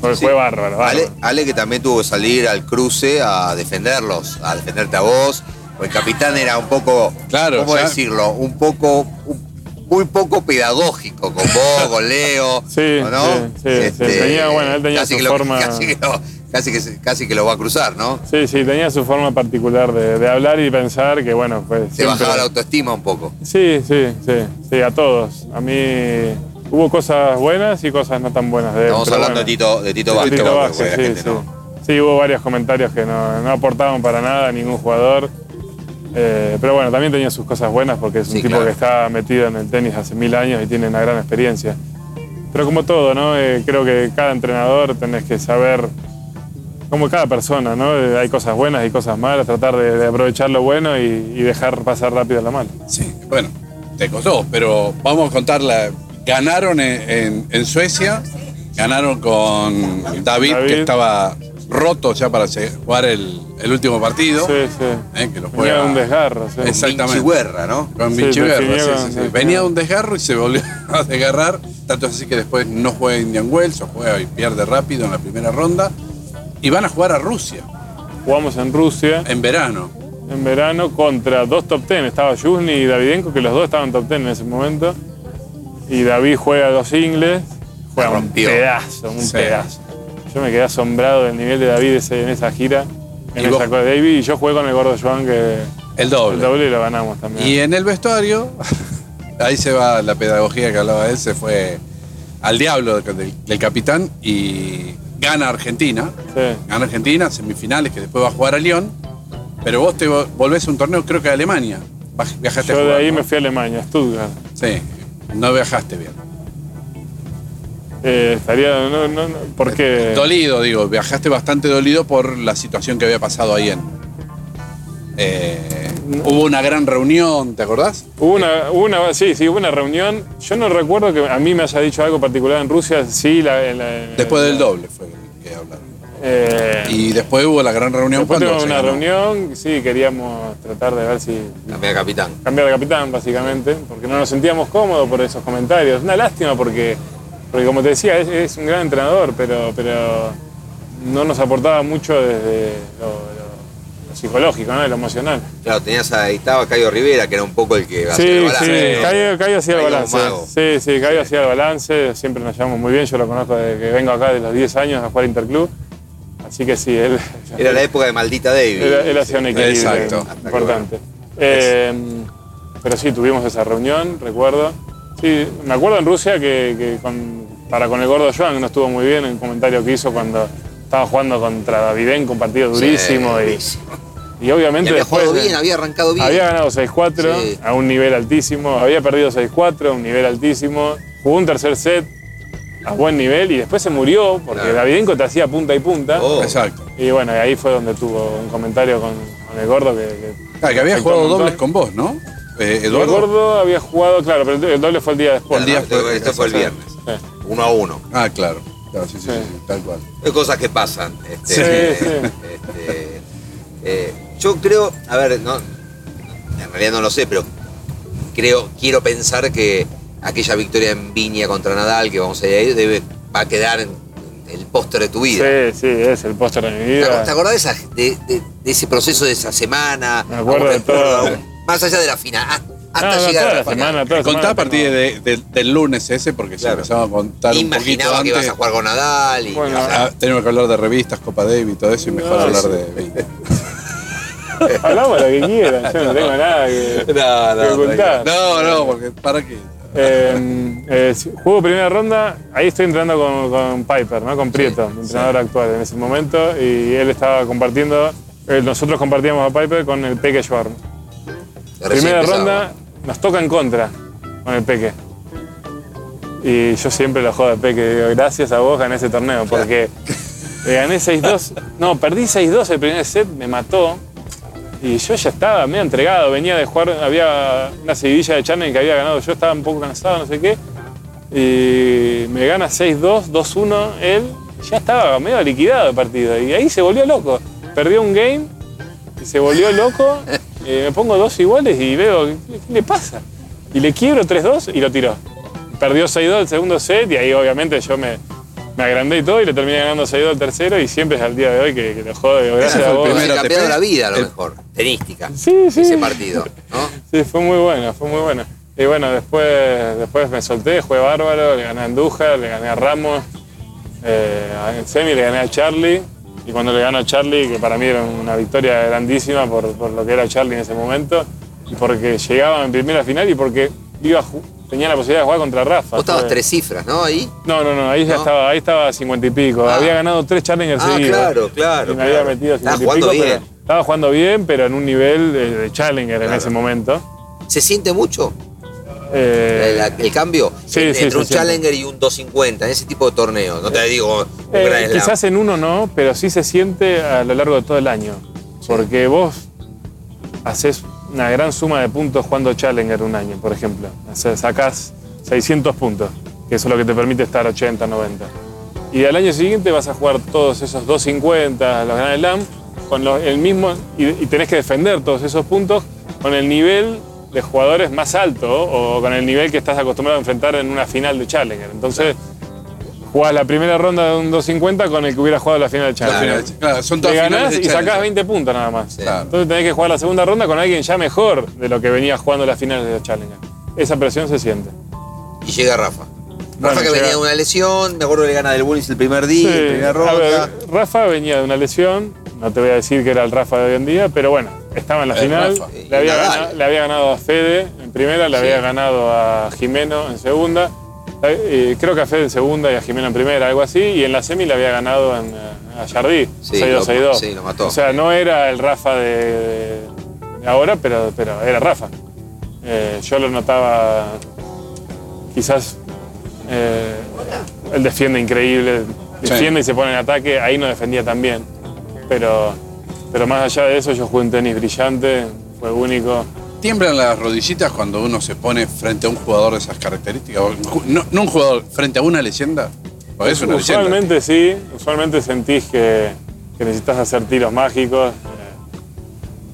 Fue, Sí. fue bárbaro, bárbaro. Ale, Ale que también tuvo que salir al cruce a defenderlos, a defenderte a vos. O el capitán era un poco, Claro, ¿cómo decirlo? Un poco, un- muy poco pedagógico con vos, con Leo. *laughs* Sí, ¿o ¿no? sí, sí, sí. Tenía- bueno, él tenía casi su que lo- forma- Casi que, lo, casi, que, se- casi que lo va a cruzar, ¿no? Sí, sí, tenía su forma particular de, de hablar y pensar que, bueno, pues. Te bajaba la autoestima un poco. Sí, sí, sí, sí, a todos. A mí hubo cosas buenas y cosas no tan buenas de él. Estamos hablando bueno. de Tito, de Tito Vázquez, Tito sí, gente sí. no. Sí, hubo varios comentarios que no, no aportaban para nada a ningún jugador. Eh, pero bueno, también tenía sus cosas buenas porque es un Sí, tipo claro. que está metido en el tenis hace mil años y tiene una gran experiencia. Pero como todo, ¿no? Eh, creo que cada entrenador tenés que saber, como cada persona, ¿no? Eh, hay cosas buenas y cosas malas, tratar de, de aprovechar lo bueno y, y dejar pasar rápido lo malo. Sí, bueno, te costó, pero vamos a contarla. Ganaron en, en- en Suecia, ganaron con David, David. que estaba roto ya para jugar el, el último partido. Sí, sí. eh, que lo Venía juega de un desgarro, sí. Exactamente. Vinci Guerra, ¿no? Con Sí, Vinci Guerra, definió sí, sí. Venía de un desgarro y se volvió *laughs* a desgarrar. Tanto es así que después no juega Indian Wells o juega y pierde rápido en la primera ronda. Y van a jugar a Rusia Jugamos en Rusia. en verano. en verano contra dos top ten. Estaba Yuzny y Davidenko, que los dos estaban top ten en ese momento. Y David juega dos singles. Juega un rompió. pedazo, un Sí. pedazo. Yo me quedé asombrado del nivel de David ese- en esa gira, en ¿Y esa vos? Copa Davis. Y yo jugué con el gordo Joan, que El doble. El doble y lo ganamos también. Y en el vestuario, *laughs* ahí se va la pedagogía que hablaba él, se fue al diablo del, del capitán y gana Argentina. Sí. Gana Argentina, semifinales, que después va a jugar a Lyon. Pero vos te vo- volvés a un torneo, creo que a Alemania. Viajaste a Yo de jugar, ahí ¿no? me fui a Alemania, a Stuttgart. Sí, no viajaste bien. Eh, estaría. No, no, no, porque. Dolido, digo, viajaste bastante dolido por la situación que había pasado ahí en. Eh, hubo una gran reunión, ¿te acordás? Hubo una, hubo una, sí, sí, hubo una reunión. Yo no recuerdo que a mí me haya dicho algo particular en Rusia. Sí, la. la- Después del doble fue el que hablaron. Eh, Y después hubo la gran reunión después tuvimos una reunión. Sí, queríamos tratar de ver si Cambiar capitán. cambiar de capitán, básicamente, porque no nos sentíamos cómodos por esos comentarios. Una lástima porque, porque como te decía, es, es un gran entrenador, pero, pero no nos aportaba mucho desde lo, lo- lo psicológico, ¿no? de lo emocional. Claro, tenías ahí estaba Cayo Rivera, que era un poco el que hacía el Sí, balance, sí. Cayo, Cayo hacía el balance. Sí, sí, Cayo hacía el balance, siempre nos llevamos muy bien, yo lo conozco desde que vengo acá de los 10 años a jugar Interclub. Así que sí, él, *laughs* Era la época de Maldita David. él, él hacía un equilibrio Exacto. importante. Eh, pero sí, tuvimos esa reunión, recuerdo. Sí, me acuerdo en Rusia que, que con- para con el gordo Joan, que no estuvo muy bien, el comentario que hizo cuando estaba jugando contra Davidenko, un partido Sí, durísimo. y, durísimo. y obviamente Y había después jugado bien, había arrancado bien. había ganado 6-4 Sí. a un nivel altísimo, había perdido 6-4 a un nivel altísimo, jugó un tercer set a buen nivel y después se murió porque Claro. Davidenko te hacía punta y punta. Oh. Exacto. Y bueno, ahí fue donde tuvo un comentario con, con el gordo que, que Ah, que había jugado dobles con vos, ¿no? Eh, Eduardo. gordo había jugado, claro, pero el- doble fue el día después. El día día después, esto, esto fue el viernes. Sí. Uno a uno. Ah, claro. Claro, sí, sí, sí, Sí. sí, tal cual. Hay cosas que pasan. este, Sí, eh, sí. este, eh, yo creo, a ver, no, en realidad no lo sé, pero creo, quiero pensar que aquella victoria en Viña contra Nadal, que vamos a ir ahí, debe, va a quedar en, el póster de tu vida. Sí, sí, es el póster de mi ¿Te, ac- vida. te acordás de, esa- de- de- de ese proceso de esa semana? Me acuerdo de todo. Más allá de la final, hasta No, no, llegar toda a la la final. semana, toda Contá semana a partir tengo- de- de- del lunes ese, porque si Claro. empezamos a contar un poquito Imaginaba que antes, ibas a jugar con Nadal y Bueno, o sea, ah, tenemos que hablar de revistas, Copa David y todo eso, y mejor No, hablar sí. de... *laughs* Hablamos lo que quieran, yo no tengo nada que, No, no, que ocultar. No, no, porque ¿para qué? Eh, eh, juego primera ronda, ahí estoy entrenando con, con Piper, ¿no? con Prieto, mi entrenador actual en ese momento, y él estaba compartiendo, eh, nosotros compartíamos a Piper con el Peque Schwarm. Primera ronda nos toca en contra con el Peque. Y yo siempre lo jodo al Peque, digo, gracias a vos gané ese torneo, porque le gané 6-2, *laughs* no, perdí 6-2 el primer set, me mató, y yo ya estaba medio entregado, venía de jugar, había una seguidilla de Challenger que había ganado, yo estaba un poco cansado, no sé qué, y me gana 6-2, 2-1 él, ya estaba medio liquidado el partido, y ahí se volvió loco, perdió un game, y se volvió loco, *laughs* eh, me pongo dos iguales y veo, ¿qué, qué le pasa? Y le quiebro 3-2 y lo tiró. Perdió 6-2 el segundo set y ahí obviamente yo me, me agrandé y todo y le terminé ganando 6-2 el tercero y siempre es al día de hoy que, que lo digo, Gracias fue a el vos. ATP. la vida, a lo El- mejor. Tenística. Sí, sí. Ese partido, ¿no? *laughs* Sí, fue muy bueno, fue muy bueno. Y bueno, después, después me solté, jugué bárbaro, le gané a Andújar, le gané a Ramos, eh, en semi le gané a Charlie. Y cuando le gano a Charlie, que para mí era una victoria grandísima por, por lo que era Charlie en ese momento, y porque llegaba en primera final y porque iba a ju- tenía la posibilidad de jugar contra Rafa. Vos estabas tres cifras, ¿no? Ahí. No, no, no, ahí ya estaba, ahí estaba a 50 y pico. Ah. Había ganado tres Challengers Ah, seguidos. claro, claro, Y me había metido a Estaba 50 y jugando pico, bien. pero estaba jugando bien, pero en un nivel de, de Challenger en ese momento. ¿Se siente mucho Eh, el, el cambio sí, entre sí, un. Challenger y un 250 en ese tipo de torneos? No te digo un Eh, Slam. quizás en uno no, pero sí se siente a lo largo de todo el año. Porque vos haces una gran suma de puntos jugando Challenger un año, por ejemplo. O sea, sacás 600 puntos, que eso es lo que te permite estar 80, 90. Y al año siguiente vas a jugar todos esos 250, los Grand Slam, con el mismo, y, y tenés que defender todos esos puntos con el nivel de jugadores más alto o con el nivel que estás acostumbrado a enfrentar en una final de Challenger. Entonces, jugás la primera ronda de un 250 con el que hubiera jugado la final de Claro, Challenger. claro, son Te todas ganás finales de y sacás Challenger. 20 puntos nada más. Claro. Entonces tenés que jugar la segunda ronda con alguien ya mejor de lo que venía jugando las finales de Challenger. Esa presión se siente. Y llega Rafa. Rafa Bueno, que venía de una lesión, me acuerdo que le gana del Bullis el primer Sí, día, primera a ronda. ver, Rafa venía de una lesión, no te voy a decir que era el Rafa de hoy en día, pero bueno, estaba en la El final. Le había, le ganado a Fede en primera, le Sí. había ganado a Jimeno en segunda. eh, creo que a Fede en segunda y a Jimeno en primera, algo así. Y en la semi le había ganado en, eh, a Jardí, Sí, 6-2, lo- 6-2. sí, lo mató. O sea, no era el Rafa de, de ahora, pero, pero era Rafa. Eh, yo lo notaba, quizás eh, él defiende increíble, defiende y se pone en ataque, ahí no defendía tan bien. Pero, pero más allá de eso, yo jugué un tenis brillante, fue único. ¿Tiemblan las rodillitas cuando uno se pone frente a un jugador de esas características? O, No, no un jugador, frente a una leyenda. Porque es una leyenda. usualmente sí, usualmente sentís que, que necesitas hacer tiros mágicos. eh,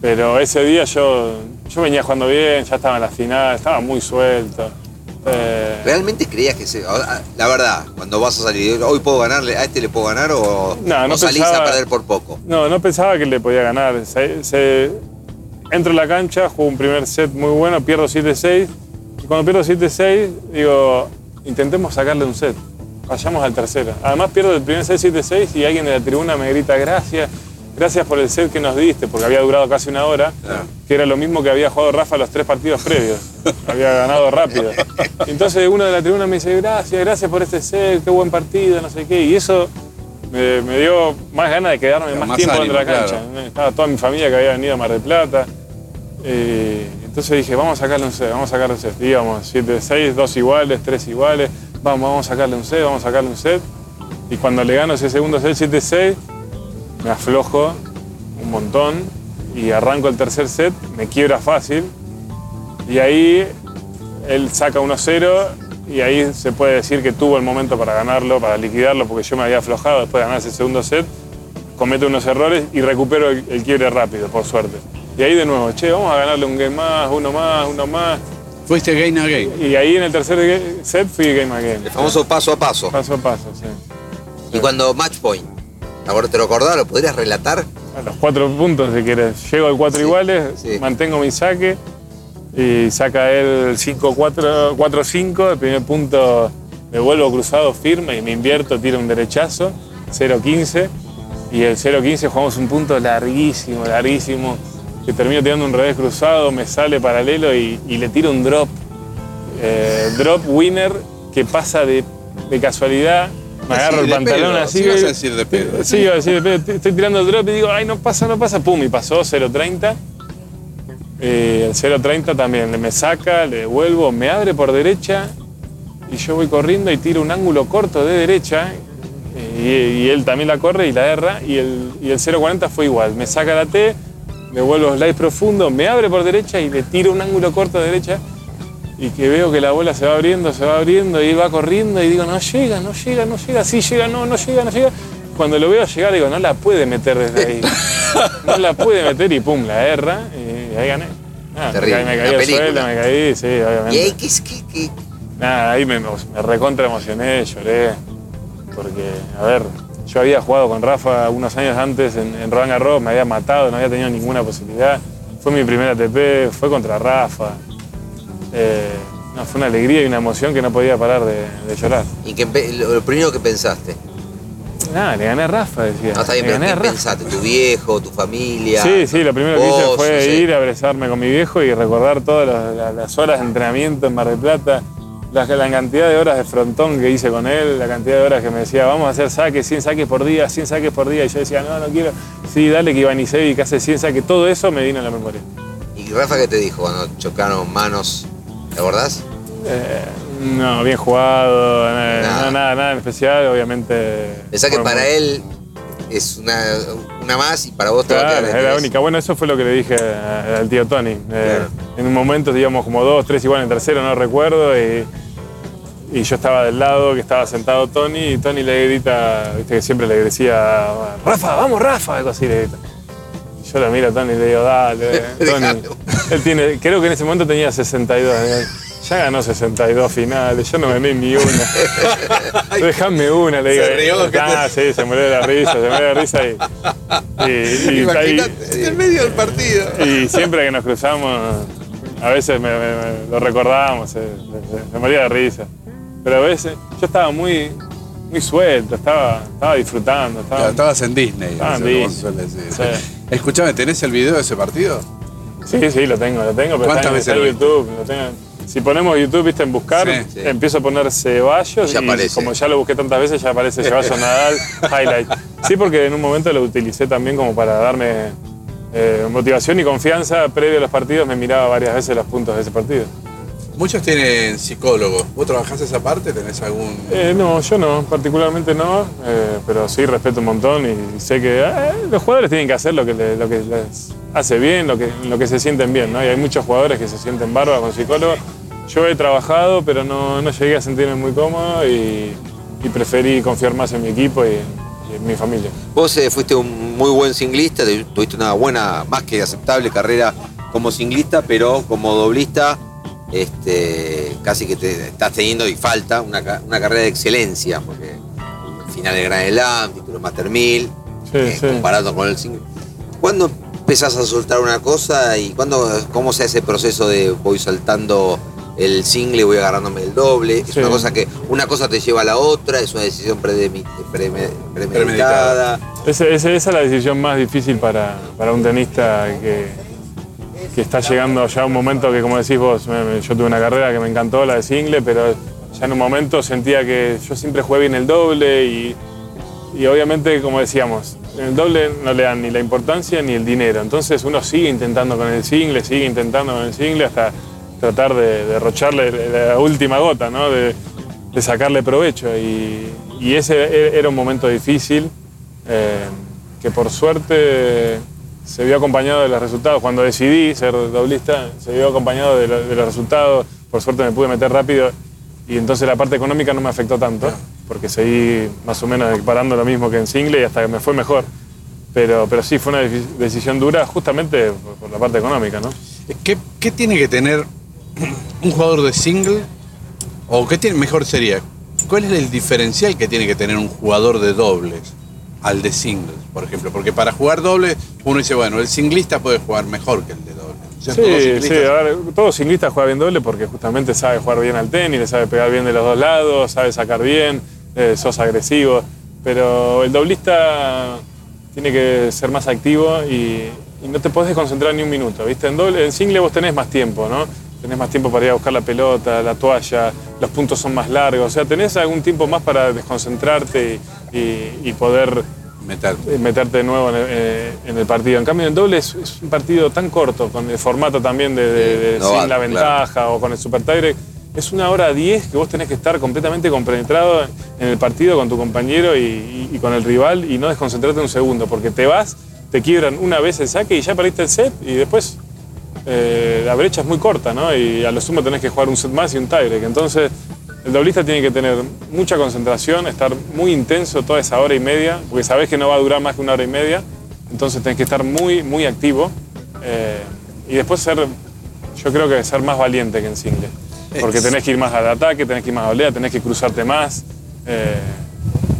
Pero ese día yo, yo venía jugando bien, ya estaba en la final, estaba muy suelto. Eh, ¿Realmente creías que se.? ahora, La verdad, cuando vas a salir, hoy puedo ganarle, a este le puedo ganar o, No, no o salís pensaba- a perder por poco. No, no pensaba que le podía ganar. Se, se- entro a la cancha, juego un primer set muy bueno, pierdo 7-6. Y cuando pierdo 7-6, digo, intentemos sacarle un set. Vayamos al tercero. Además pierdo el primer set 7-6 y alguien de la tribuna me grita gracias. Gracias por el set que nos diste, porque había durado casi una hora, que era lo mismo que había jugado Rafa los tres partidos previos. *laughs* había ganado rápido. Y entonces uno de la tribuna me dice, gracias, gracias por este set, qué buen partido, no sé qué. Y eso me, me dio más ganas de quedarme más, más tiempo dentro de la cancha. claro. Estaba toda mi familia que había venido a Mar del Plata. Eh, entonces dije, vamos a sacarle un set, vamos a sacarle un set. Íbamos 7, 6, 2 iguales, 3 iguales. Vamos, vamos a sacarle un set, vamos a sacarle un set. Y cuando le gano ese segundo set 7-6, me aflojo un montón y arranco el tercer set, me quiebra fácil. Y ahí él saca 1-0 y ahí se puede decir que tuvo el momento para ganarlo, para liquidarlo, porque yo me había aflojado después de ganar ese segundo set, cometo unos errores y recupero el, el quiebre rápido, por suerte. Y ahí de nuevo, che, vamos a ganarle un game más, uno más, uno más. Fuiste game a game. Y ahí en el tercer set fui game again. El famoso paso a paso. Paso a paso, sí. Y cuando match point, ahora te lo acordás, lo podrías relatar. A los cuatro puntos, si querés. Llego al cuatro Sí, iguales, sí. mantengo mi saque y saca él 5-4, 4-5. El primer punto me vuelvo cruzado firme y me invierto, tiro un derechazo, 0-15. Y el 0-15 jugamos un punto larguísimo, larguísimo. Que termino tirando un revés cruzado, me sale paralelo y, y le tiro un drop. eh, drop winner que pasa de, de casualidad. Me agarro el pantalón pedo, así. sí vas a decir de pedo. Sí, iba a decir de pedo. Estoy tirando el drop y digo, ay, no pasa, no pasa. Pum, y pasó 0.30. Eh, el 0.30 también me saca, le devuelvo, me abre por derecha y yo voy corriendo y tiro un ángulo corto de derecha eh, y, y él también la corre y la erra y el, y el 0.40 fue igual. Me saca la T, me vuelvo slide profundo, me abre por derecha y le tiro un ángulo corto de derecha y que veo que la bola se va abriendo, se va abriendo y va corriendo y digo, no llega, no llega, no llega, sí llega, no, no llega, no llega. Cuando lo veo llegar digo, no la puede meter desde ahí. *laughs* No la puede meter y pum, la erra y ahí gané. Nada, me caí, me caí al suelo, me caí, sí, Y ahí, obviamente. ¿qué, es- qué, qué? Nada, ahí me, me recontra emocioné, lloré. Porque, a ver, yo había jugado con Rafa unos años antes en, en Roland Garros, me había matado, no había tenido ninguna posibilidad. Fue mi primera ATP, fue contra Rafa. Eh, no, fue una alegría y una emoción que no podía parar de, de llorar. ¿Y que lo, primero que pensaste? Nada, le gané a Rafa, decía. No, está bien, le pero gané ¿qué pensaste? ¿Tu viejo, tu familia? Sí, sí, lo primero que hice fue ir a abrazarme con mi viejo y recordar todas las, las- las horas de entrenamiento en Mar del Plata, la, la cantidad de horas de frontón que hice con él, la cantidad de horas que me decía, vamos a hacer saques, 100 saques por día, 100 saques por día. Y yo decía, no, no quiero. Sí, dale que Ivanisevic hace 100 saques. Todo eso me vino a la memoria. ¿Y Rafa qué te dijo cuando chocaron manos? ¿Te acordás? Eh, no, bien jugado, eh, Nada. no, nada, nada en especial, obviamente. Pensá que para muy- él es una, una más y para vos te va a Claro, quedar era la única. Bueno, eso fue lo que le dije al tío Tony. Eh, Claro. En un momento íbamos como dos, tres igual en tercero, no recuerdo, y, y yo estaba del lado que estaba sentado Tony, y Tony le grita, viste que siempre le decía, Rafa, vamos Rafa, algo así le grita. Yo lo miro a Tony y le digo, dale, *laughs* Tony. Él tiene, creo que en ese momento tenía 62. eh, Ya ganó 62 finales, yo no gané ni una. *laughs* Déjame una, le digo. Se rió, ¿qué Ah, sí, se murió de la risa, se murió de la risa y. y- y- ahí- Imagínate, en medio del partido. y siempre que nos cruzamos, a veces me, me- me- lo recordábamos, se, se- se moría de risa. Pero a veces yo estaba muy, muy suelto, estaba, estaba disfrutando. Estaba, Claro, estabas en Disney. Estaba en Disney. suele decir. Sí. Escuchame, ¿tenés el video de ese partido? Sí, sí, lo tengo, lo tengo, pero ¿Cuántas está, en- veces está en viste? YouTube. lo tengo. Si ponemos YouTube, viste, en buscar, Sí, sí. empiezo a poner Ceballos Ya y aparece. como ya lo busqué tantas veces, ya aparece Ceballos Nadal, *laughs* highlight. Sí, porque en un momento lo utilicé también como para darme eh, motivación y confianza. Previo a los partidos me miraba varias veces los puntos de ese partido. Muchos tienen psicólogos. ¿Vos trabajás esa parte? ¿Tenés algún...? Eh, no, yo no, particularmente no, eh, pero sí respeto un montón y sé que eh, los jugadores tienen que hacer lo que, le- lo que les hace bien, lo que, lo que se sienten bien, ¿no? Y hay muchos jugadores que se sienten bárbaros con psicólogos. Yo he trabajado, pero no, no llegué a sentirme muy cómodo y, y preferí confiar más en mi equipo y, y en mi familia. Vos eh, fuiste un muy buen singlista, te- tuviste una buena, más que aceptable carrera como singlista, pero como doblista, este, casi que te estás teniendo y falta una, ca- una carrera de excelencia, porque final de Grand Slam, título Master 1000, Sí, eh, sí. comparado con el single. ¿Cuándo empezás a soltar una cosa y cuándo, cómo se hace el proceso de voy saltando el single, voy agarrándome el doble? Es Sí. una cosa que una cosa te lleva a la otra, es una decisión premeditada. Ese- ese- esa es la decisión más difícil para, para un tenista que, que está llegando ya un momento que, como decís vos, yo tuve una carrera que me encantó, la de single, pero ya en un momento sentía que yo siempre jugué bien el doble y, y obviamente, como decíamos, en el doble no le dan ni la importancia ni el dinero. Entonces uno sigue intentando con el single, sigue intentando con el single hasta tratar de derrocharle la última gota, ¿no? de, de sacarle provecho. Y, y ese e- era un momento difícil eh, que por suerte se vio acompañado de los resultados. Cuando decidí ser doblista, se vio acompañado de, lo- de los resultados. Por suerte me pude meter rápido y entonces la parte económica no me afectó tanto, porque seguí más o menos equiparando lo mismo que en single y hasta que me fue mejor. Pero, pero sí, fue una decisión dura justamente por, por la parte económica, ¿no? ¿Qué, qué tiene que tener un jugador de single? ¿O qué tiene, mejor sería? ¿Cuál es el diferencial que tiene que tener un jugador de dobles al de singles, por ejemplo? Porque para jugar dobles, uno dice, bueno, el singlista puede jugar mejor que el de todos Sí, sí, a ver, todo ciclista juega bien doble porque justamente sabe jugar bien al tenis, le sabe pegar bien de los dos lados, sabe sacar bien, eh, sos agresivo. Pero el doblista tiene que ser más activo y, y no te podés desconcentrar ni un minuto, ¿viste? En, doble, en single vos tenés más tiempo, ¿no? Tenés más tiempo para ir a buscar la pelota, la toalla, los puntos son más largos, o sea, tenés algún tiempo más para desconcentrarte y, y- y poder eh, meterte de nuevo en el, eh, en el partido. En cambio, en doble es, es un partido tan corto, con el formato también de, de- de novato, sin la claro. ventaja o con el super tiebreak. Es una hora 10 que vos tenés que estar completamente compenetrado en el partido con tu compañero y, y- y con el rival y no desconcentrarte un segundo, porque te vas, te quiebran una vez el saque y ya perdiste el set y después eh, la brecha es muy corta, ¿no? Y a lo sumo tenés que jugar un set más y un tiebreak. Entonces, el doblista tiene que tener mucha concentración, estar muy intenso toda esa hora y media, porque sabés que no va a durar más que una hora y media. Entonces tenés que estar muy, muy activo. eh, y después ser, yo creo que ser más valiente que en single. Porque tenés que ir más al ataque, tenés que ir más a volea, tenés que cruzarte más. eh,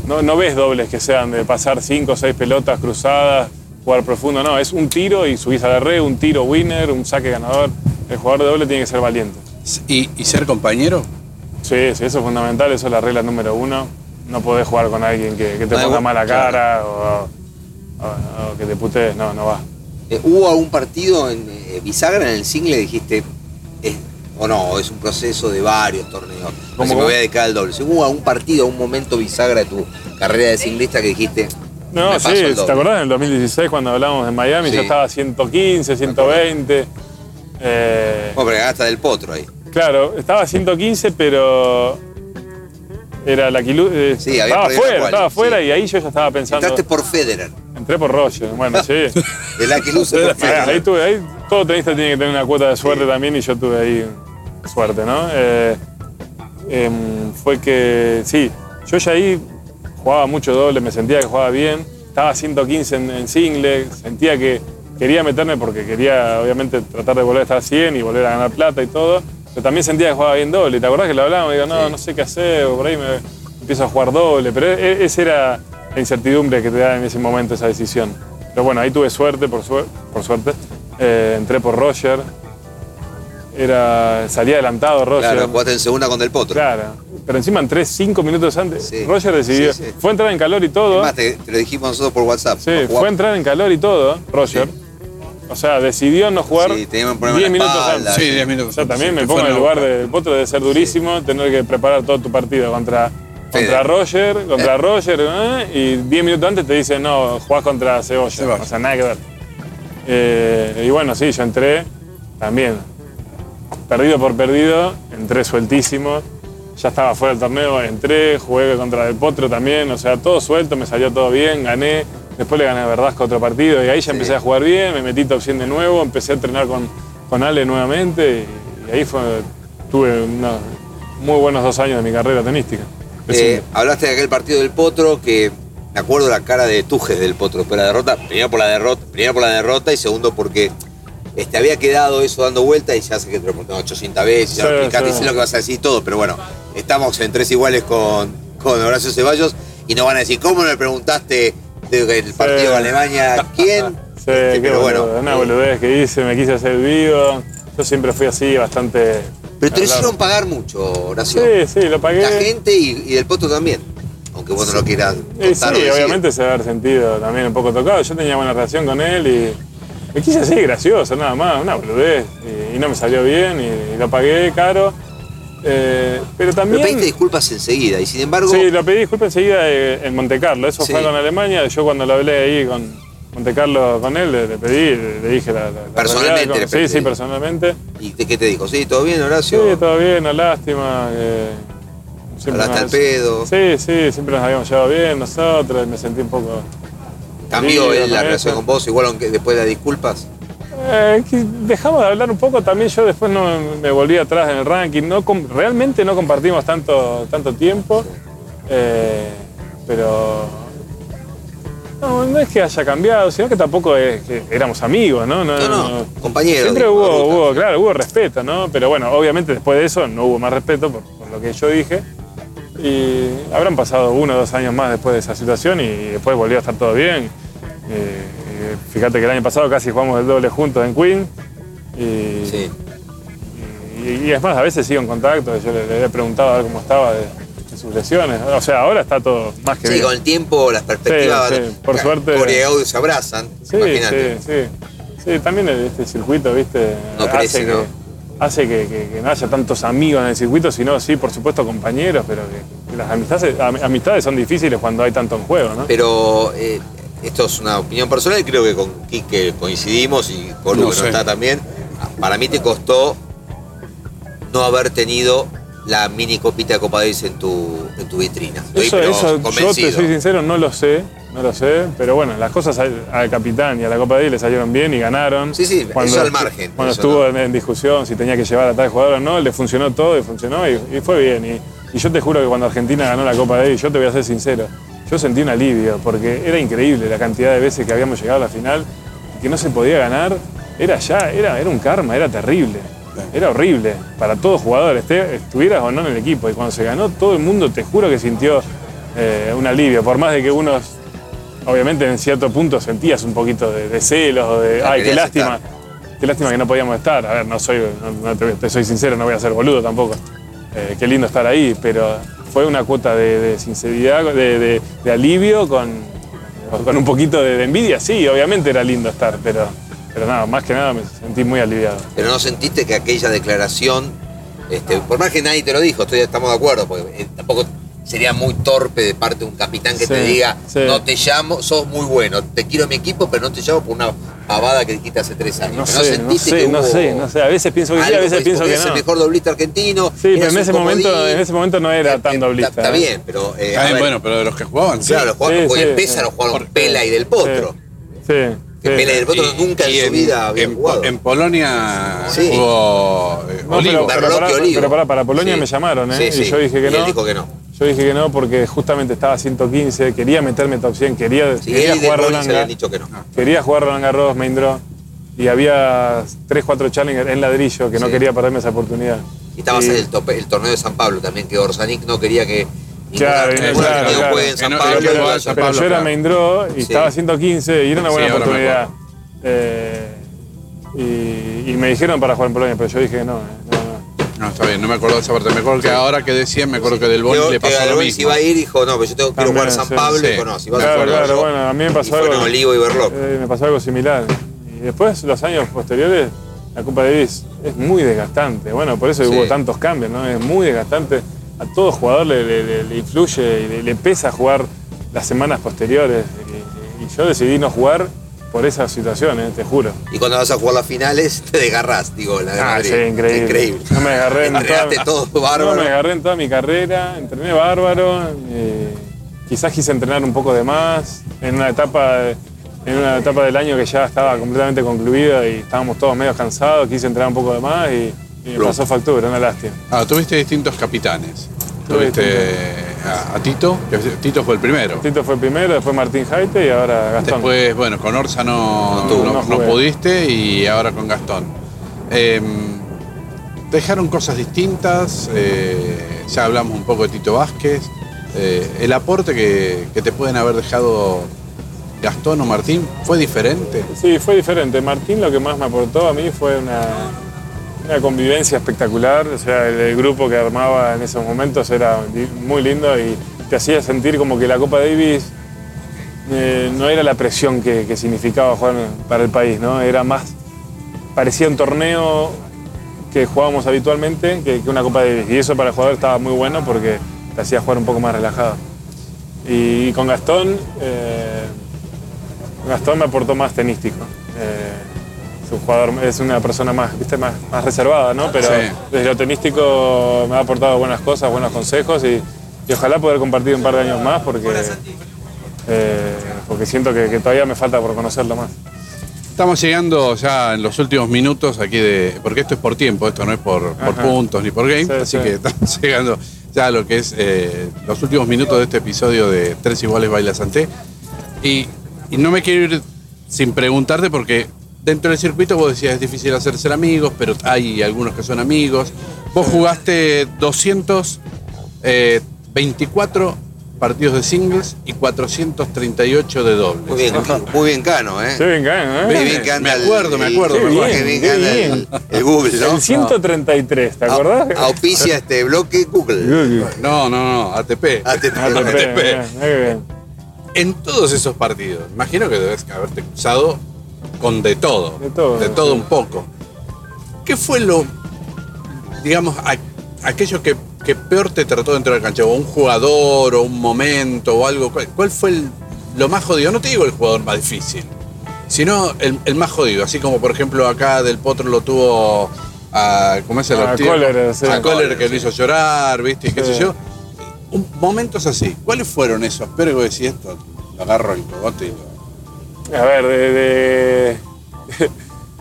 no, no ves dobles que sean de pasar cinco o seis pelotas cruzadas, jugar profundo, no, es un tiro y subís a la red, un tiro winner, un saque ganador. El jugador de doble tiene que ser valiente. ¿Y, y ser compañero? Sí, sí, eso es fundamental, eso es la regla número uno. No podés jugar con alguien que, que te ponga mala claro. cara o, o- o que te putees, no, no va. Eh, ¿Hubo algún partido en eh, bisagra en el single dijiste, es- o no, es un proceso de varios torneos? No ¿Cómo, se me voy a dedicar al doble. ¿Hubo algún partido, algún momento bisagra de tu carrera de singlista que dijiste, No, sí, ¿te doble"? acordás en el 2016 cuando hablábamos de Miami? Sí. Yo estaba a 115, 120. eh, Bueno, pero ganaste del potro ahí. Claro, estaba a 115, pero era la quilu- eh, Sí, estaba quali, estaba afuera sí. y ahí yo ya estaba pensando. Entraste por Federer. Entré por Roger, bueno, sí. *laughs* De la que luce por Ahí, ahí Federer. tuve, ahí todo tenista tiene que tener una cuota de suerte también y yo tuve ahí suerte, ¿no? Eh, em, fue que, sí, yo ya ahí jugaba mucho doble, me sentía que jugaba bien, estaba a 115 en, en single, sentía que quería meterme porque quería obviamente tratar de volver a estar a 100 y volver a ganar plata y todo, pero también sentía que jugaba bien doble. ¿Te acordás que lo hablábamos? Digo, no, Sí. no sé qué hacer, o por ahí me empiezo a jugar doble, pero e- e- esa era la incertidumbre que te da en ese momento esa decisión. Pero bueno, ahí tuve suerte, por, suer- por suerte. Eh, entré por Roger. Era, salía adelantado Roger. Claro, jugaste en segunda con del potro. Claro. Pero encima entré cinco minutos antes. Sí. Roger decidió. Sí, sí. Fue a entrar en calor y todo. Además, te, te lo dijimos nosotros por WhatsApp. Sí, fue a entrar en calor y todo, Roger. O sea, decidió no jugar Sí, teníamos un problema 10 en la minutos antes. Sí, 10 minutos. Yo antes, también sí, me pongo en el lugar del potro, debe ser durísimo tener que preparar todo tu partido contra, Fede. contra Roger, contra Roger, ¿eh? y 10 minutos antes te dicen, no, jugás contra Cebolla. Cebolla. O sea, nada que ver. Eh, y bueno, sí, yo entré también, perdido por perdido, entré sueltísimo. Ya estaba fuera del torneo, entré, jugué contra el Potro también, o sea, todo suelto, me salió todo bien, gané. Después le gané a Verdasco otro partido y ahí ya empecé a jugar bien, me metí top 100 de nuevo, empecé a entrenar con, con Ale nuevamente y, ahí fue, tuve unos muy buenos dos años de mi carrera tenística. Eh, hablaste de aquel partido del Potro que me acuerdo la cara de Tujes del Potro después de la derrota. Primero por la derrota, primero por la derrota y segundo porque este, había quedado eso dando vuelta y ya sé que te lo pregunté 800 veces, ya Sí, lo explicaste, sí. sé lo que vas a decir y todo, pero bueno, estamos en tres iguales con, con Horacio Ceballos y nos van a decir, ¿cómo me preguntaste del partido de Alemania? ¿Quién? *laughs* Sí, Este, pero bueno, una eh, boludez que hice, me quise hacer vivo. Yo siempre fui así, bastante. pero te lo hicieron pagar mucho, Horacio. Sí, sí, lo pagué. La gente y, y del Potro también. Aunque vos no lo quieras sí, contar decir. obviamente se debe haber sentido también un poco tocado. Yo tenía buena relación con él y me quise así gracioso, nada más, una boludez. Y, y no me salió bien y, lo pagué caro. Eh, pero Pero también. pediste disculpas enseguida y sin embargo. Sí, lo pedí disculpa enseguida eh, en Monte Carlo. Eso Sí. fue con Alemania. Yo cuando lo hablé ahí con Monte Carlo con él, le, le pedí, le, le dije la, Personalmente le Sí, pedí. sí, personalmente. ¿Y qué te dijo? ¿Sí? ¿Todo bien, Sí, Horacio? todo bien, no lástima. que siempre Hablaste nos- al pedo. Sí, sí, siempre nos habíamos llevado bien nosotros. Me sentí un poco. ¿Cambió Sí, él la relación con vos igual aunque después de las disculpas? Eh, dejamos de hablar un poco, también yo después no me volví atrás en el ranking, no realmente no compartimos tanto, tanto tiempo, eh, pero no, no es que haya cambiado, sino que tampoco es que éramos amigos, ¿no? No, no, compañeros, Siempre hubo, hubo, claro, hubo respeto, ¿no? Pero bueno, obviamente después de eso no hubo más respeto por, por lo que yo dije. Y habrán pasado uno o dos años más después de esa situación y después volvió a estar todo bien. Eh, eh, fíjate que el año pasado casi jugamos el doble juntos en Queen. Y, Sí. y, y es más, a veces sigo en contacto. Yo le, le he preguntado a ver cómo estaba de, de sus lesiones. O sea, ahora está todo más que Sí, bien. con el tiempo, las perspectivas. Sí, sí, por suerte- Corea y Audio se abrazan. Sí, sí, sí. Sí, también este circuito, viste, No hace, crece, que, ¿no? Hace que, que- que no haya tantos amigos en el circuito, sino sí, por supuesto, compañeros, pero que, que las amistades, am- amistades son difíciles cuando hay tanto en juego, ¿no? Pero eh, esto es una opinión personal y creo que con Quique coincidimos y con Hugo No que no está también. Para mí te costó no haber tenido la mini copita de Copa Davis en tu, en tu vitrina. Estoy Eso, eso yo te soy sincero, no lo sé, no lo sé, pero bueno, las cosas al, al capitán y a la Copa de le salieron bien y ganaron. Sí, sí, eso al margen, Cuando estuvo no. en, discusión si tenía que llevar a tal jugador o no, le funcionó todo y funcionó y, y fue bien. Y, y yo te juro que cuando Argentina ganó la Copa de yo te voy a ser sincero, yo sentí un alivio porque era increíble la cantidad de veces que habíamos llegado a la final y que no se podía ganar. Era ya, era, era un karma, era terrible. Era horrible para todos jugadores, estuvieras o no en el equipo. Y cuando se ganó, todo el mundo, te juro que sintió eh, un alivio. Por más de que unos, obviamente en cierto punto sentías un poquito de, de celos o de, ay, qué lástima, qué lástima que no podíamos estar. A ver, no soy, no, no te, te soy sincero, no voy a ser boludo tampoco. Eh, qué lindo estar ahí, pero fue una cuota de, de sinceridad, de, de- alivio con, con un poquito de envidia. Sí, obviamente era lindo estar, pero, pero nada, más que nada me sentí muy aliviado. Pero no sentiste que aquella declaración, este, por más que nadie te lo dijo, estoy, estamos de acuerdo, porque eh, tampoco sería muy torpe de parte de un capitán que Sí, te diga, sí. no te llamo, sos muy bueno, te quiero en mi equipo, pero no te llamo por una pavada que dijiste hace tres años. No sé, no sentiste sé, que no hubo sé, no sé. A veces pienso que sí, a veces pienso que es no. el mejor doblista argentino. Sí, pero en ese momento, en ese momento no era Eh, tan eh, doblista. Está, está ¿eh? bien, pero. eh, Ah, bueno, pero de los que jugaban, sí. Claro, los jugadores Sí, porque lo jugaron Pela y del Potro. Sí. Del Potro nunca en su vida habían en, jugado. en Polonia Sí. jugó eh, No, Olivo. pero, para, Olivo. pero para, para Polonia Sí. me llamaron, ¿eh? Sí, sí. Y yo dije que Y no. él dijo que no. Yo dije que no porque justamente estaba a 115, quería meterme top 100, quería, Sí, quería jugar Roland Garros. que no. Quería jugar Roland Garros, main draw. Y había 3, 4 challengers en ladrillo que no quería perderme esa oportunidad. Y estabas Y- en el, tope- el torneo de San Pablo también, que Orsanic no quería que Claro, claro, claro. en San Pablo. en San Pero yo era y Sí. estaba a 115 y era una buena Sí, oportunidad. Eh, y, y me dijeron para jugar en Polonia, pero yo dije que no. eh, no, no. No, está bien, no me acuerdo de esa parte. Me acuerdo que ahora que decían, me acuerdo que del Boni le pasó lo mismo. iba a ir, dijo, no, pero yo tengo, quiero También, jugar San sí. Pablo, Sí. y dijo, no, si vas a Claro, jugar claro, bueno, a mí me pasó y fueron algo. Olivo y Berloc. Eh, me pasó algo similar. Y después, los años posteriores, la Copa Davis es muy desgastante. Bueno, por eso Sí. hubo tantos cambios, ¿no? Es muy desgastante. A todo jugador le, le- le- influye y le, le pesa jugar las semanas posteriores. Y, y yo decidí no jugar por esa situación, ¿eh? te juro. Y cuando vas a jugar las finales, *laughs* te desgarrás, digo, la Ah, Madrid. sí, increíble. Increíble. No me agarré en *laughs* toda, todo *laughs* No, bárbaro. me agarré en toda mi carrera, entrené bárbaro. eh, quizás quise entrenar un poco de más. En una etapa de- en una etapa del año que ya estaba completamente concluida y estábamos todos medio cansados, quise entrenar un poco de más y, y me pasó factura, una lástima. Ah, tuviste distintos capitanes. Tuve Tuviste a, a Tito, que Tito fue el primero. Tito fue primero, después Martín Jaite y ahora Gastón. Después, bueno, con Orsa no, No tuvo, no- no no jugué. pudiste y ahora con Gastón. Eh, dejaron cosas distintas, eh, ya hablamos un poco de Tito Vázquez. eh, el aporte que, que te pueden haber dejado Gastón o Martín fue diferente. Sí, fue diferente. Martín lo que más me aportó a mí fue una, una convivencia espectacular. O sea, el, grupo que armaba en esos momentos era muy lindo y te hacía sentir como que la Copa Davis eh, no era la presión que, significaba jugar para el país, ¿no? Era más, parecía un torneo que jugábamos habitualmente que, que una Copa Davis. Y eso para el jugador estaba muy bueno porque te hacía jugar un poco más relajado. Y con Gastón, eh, Gastón me aportó más tenístico. Eh, es un jugador, es una persona más, ¿viste? más, más reservada, ¿no? Pero Sí. desde lo tenístico me ha aportado buenas cosas, buenos consejos y, y ojalá poder compartir un par de años más porque, eh, porque siento que, que todavía me falta por conocerlo más. Estamos llegando ya en los últimos minutos aquí de. Porque esto es por tiempo, esto no es por, por puntos ni por game. Sí, así sí. que estamos *laughs* llegando ya a lo que es eh, los últimos minutos de este episodio de Tres Iguales Baila Santé. Y, y no me quiero ir sin preguntarte porque dentro del circuito vos decías es difícil hacerse amigos, pero hay algunos que son amigos. Vos jugaste 224 partidos de singles y 438 de dobles. Muy bien, muy bien Cano, ¿eh? Sí, venga, ¿eh? Qué bien anda Me el- acuerdo, me el- acuerdo, me Qué acuerdo. bien Qué anda el, bien. el Google, ¿no? El 133, ¿te acordás? Auspicia este bloque Google. Google. No, no, no, ATP. ATP. ATP, ATP. bien, muy bien. En todos esos partidos, imagino que debes haberte cruzado con de todo. De todo, sí. un poco. ¿Qué fue lo, digamos, a- aquello que, que peor te trató dentro de la cancha? ¿O un jugador, o un momento, o algo? ¿Cuál, cuál fue el- lo más jodido? No te digo el jugador más difícil, sino el, el más jodido. Así como, por ejemplo, acá del Potro lo tuvo a. ¿Cómo es el A? Kohler, sí. A Kohler, que lo hizo llorar, ¿viste? Y qué sé Sí. yo. Un- momentos así. ¿Cuáles fueron esos? Pero que decís esto, lo agarro el cogote y lo. A ver, de, de,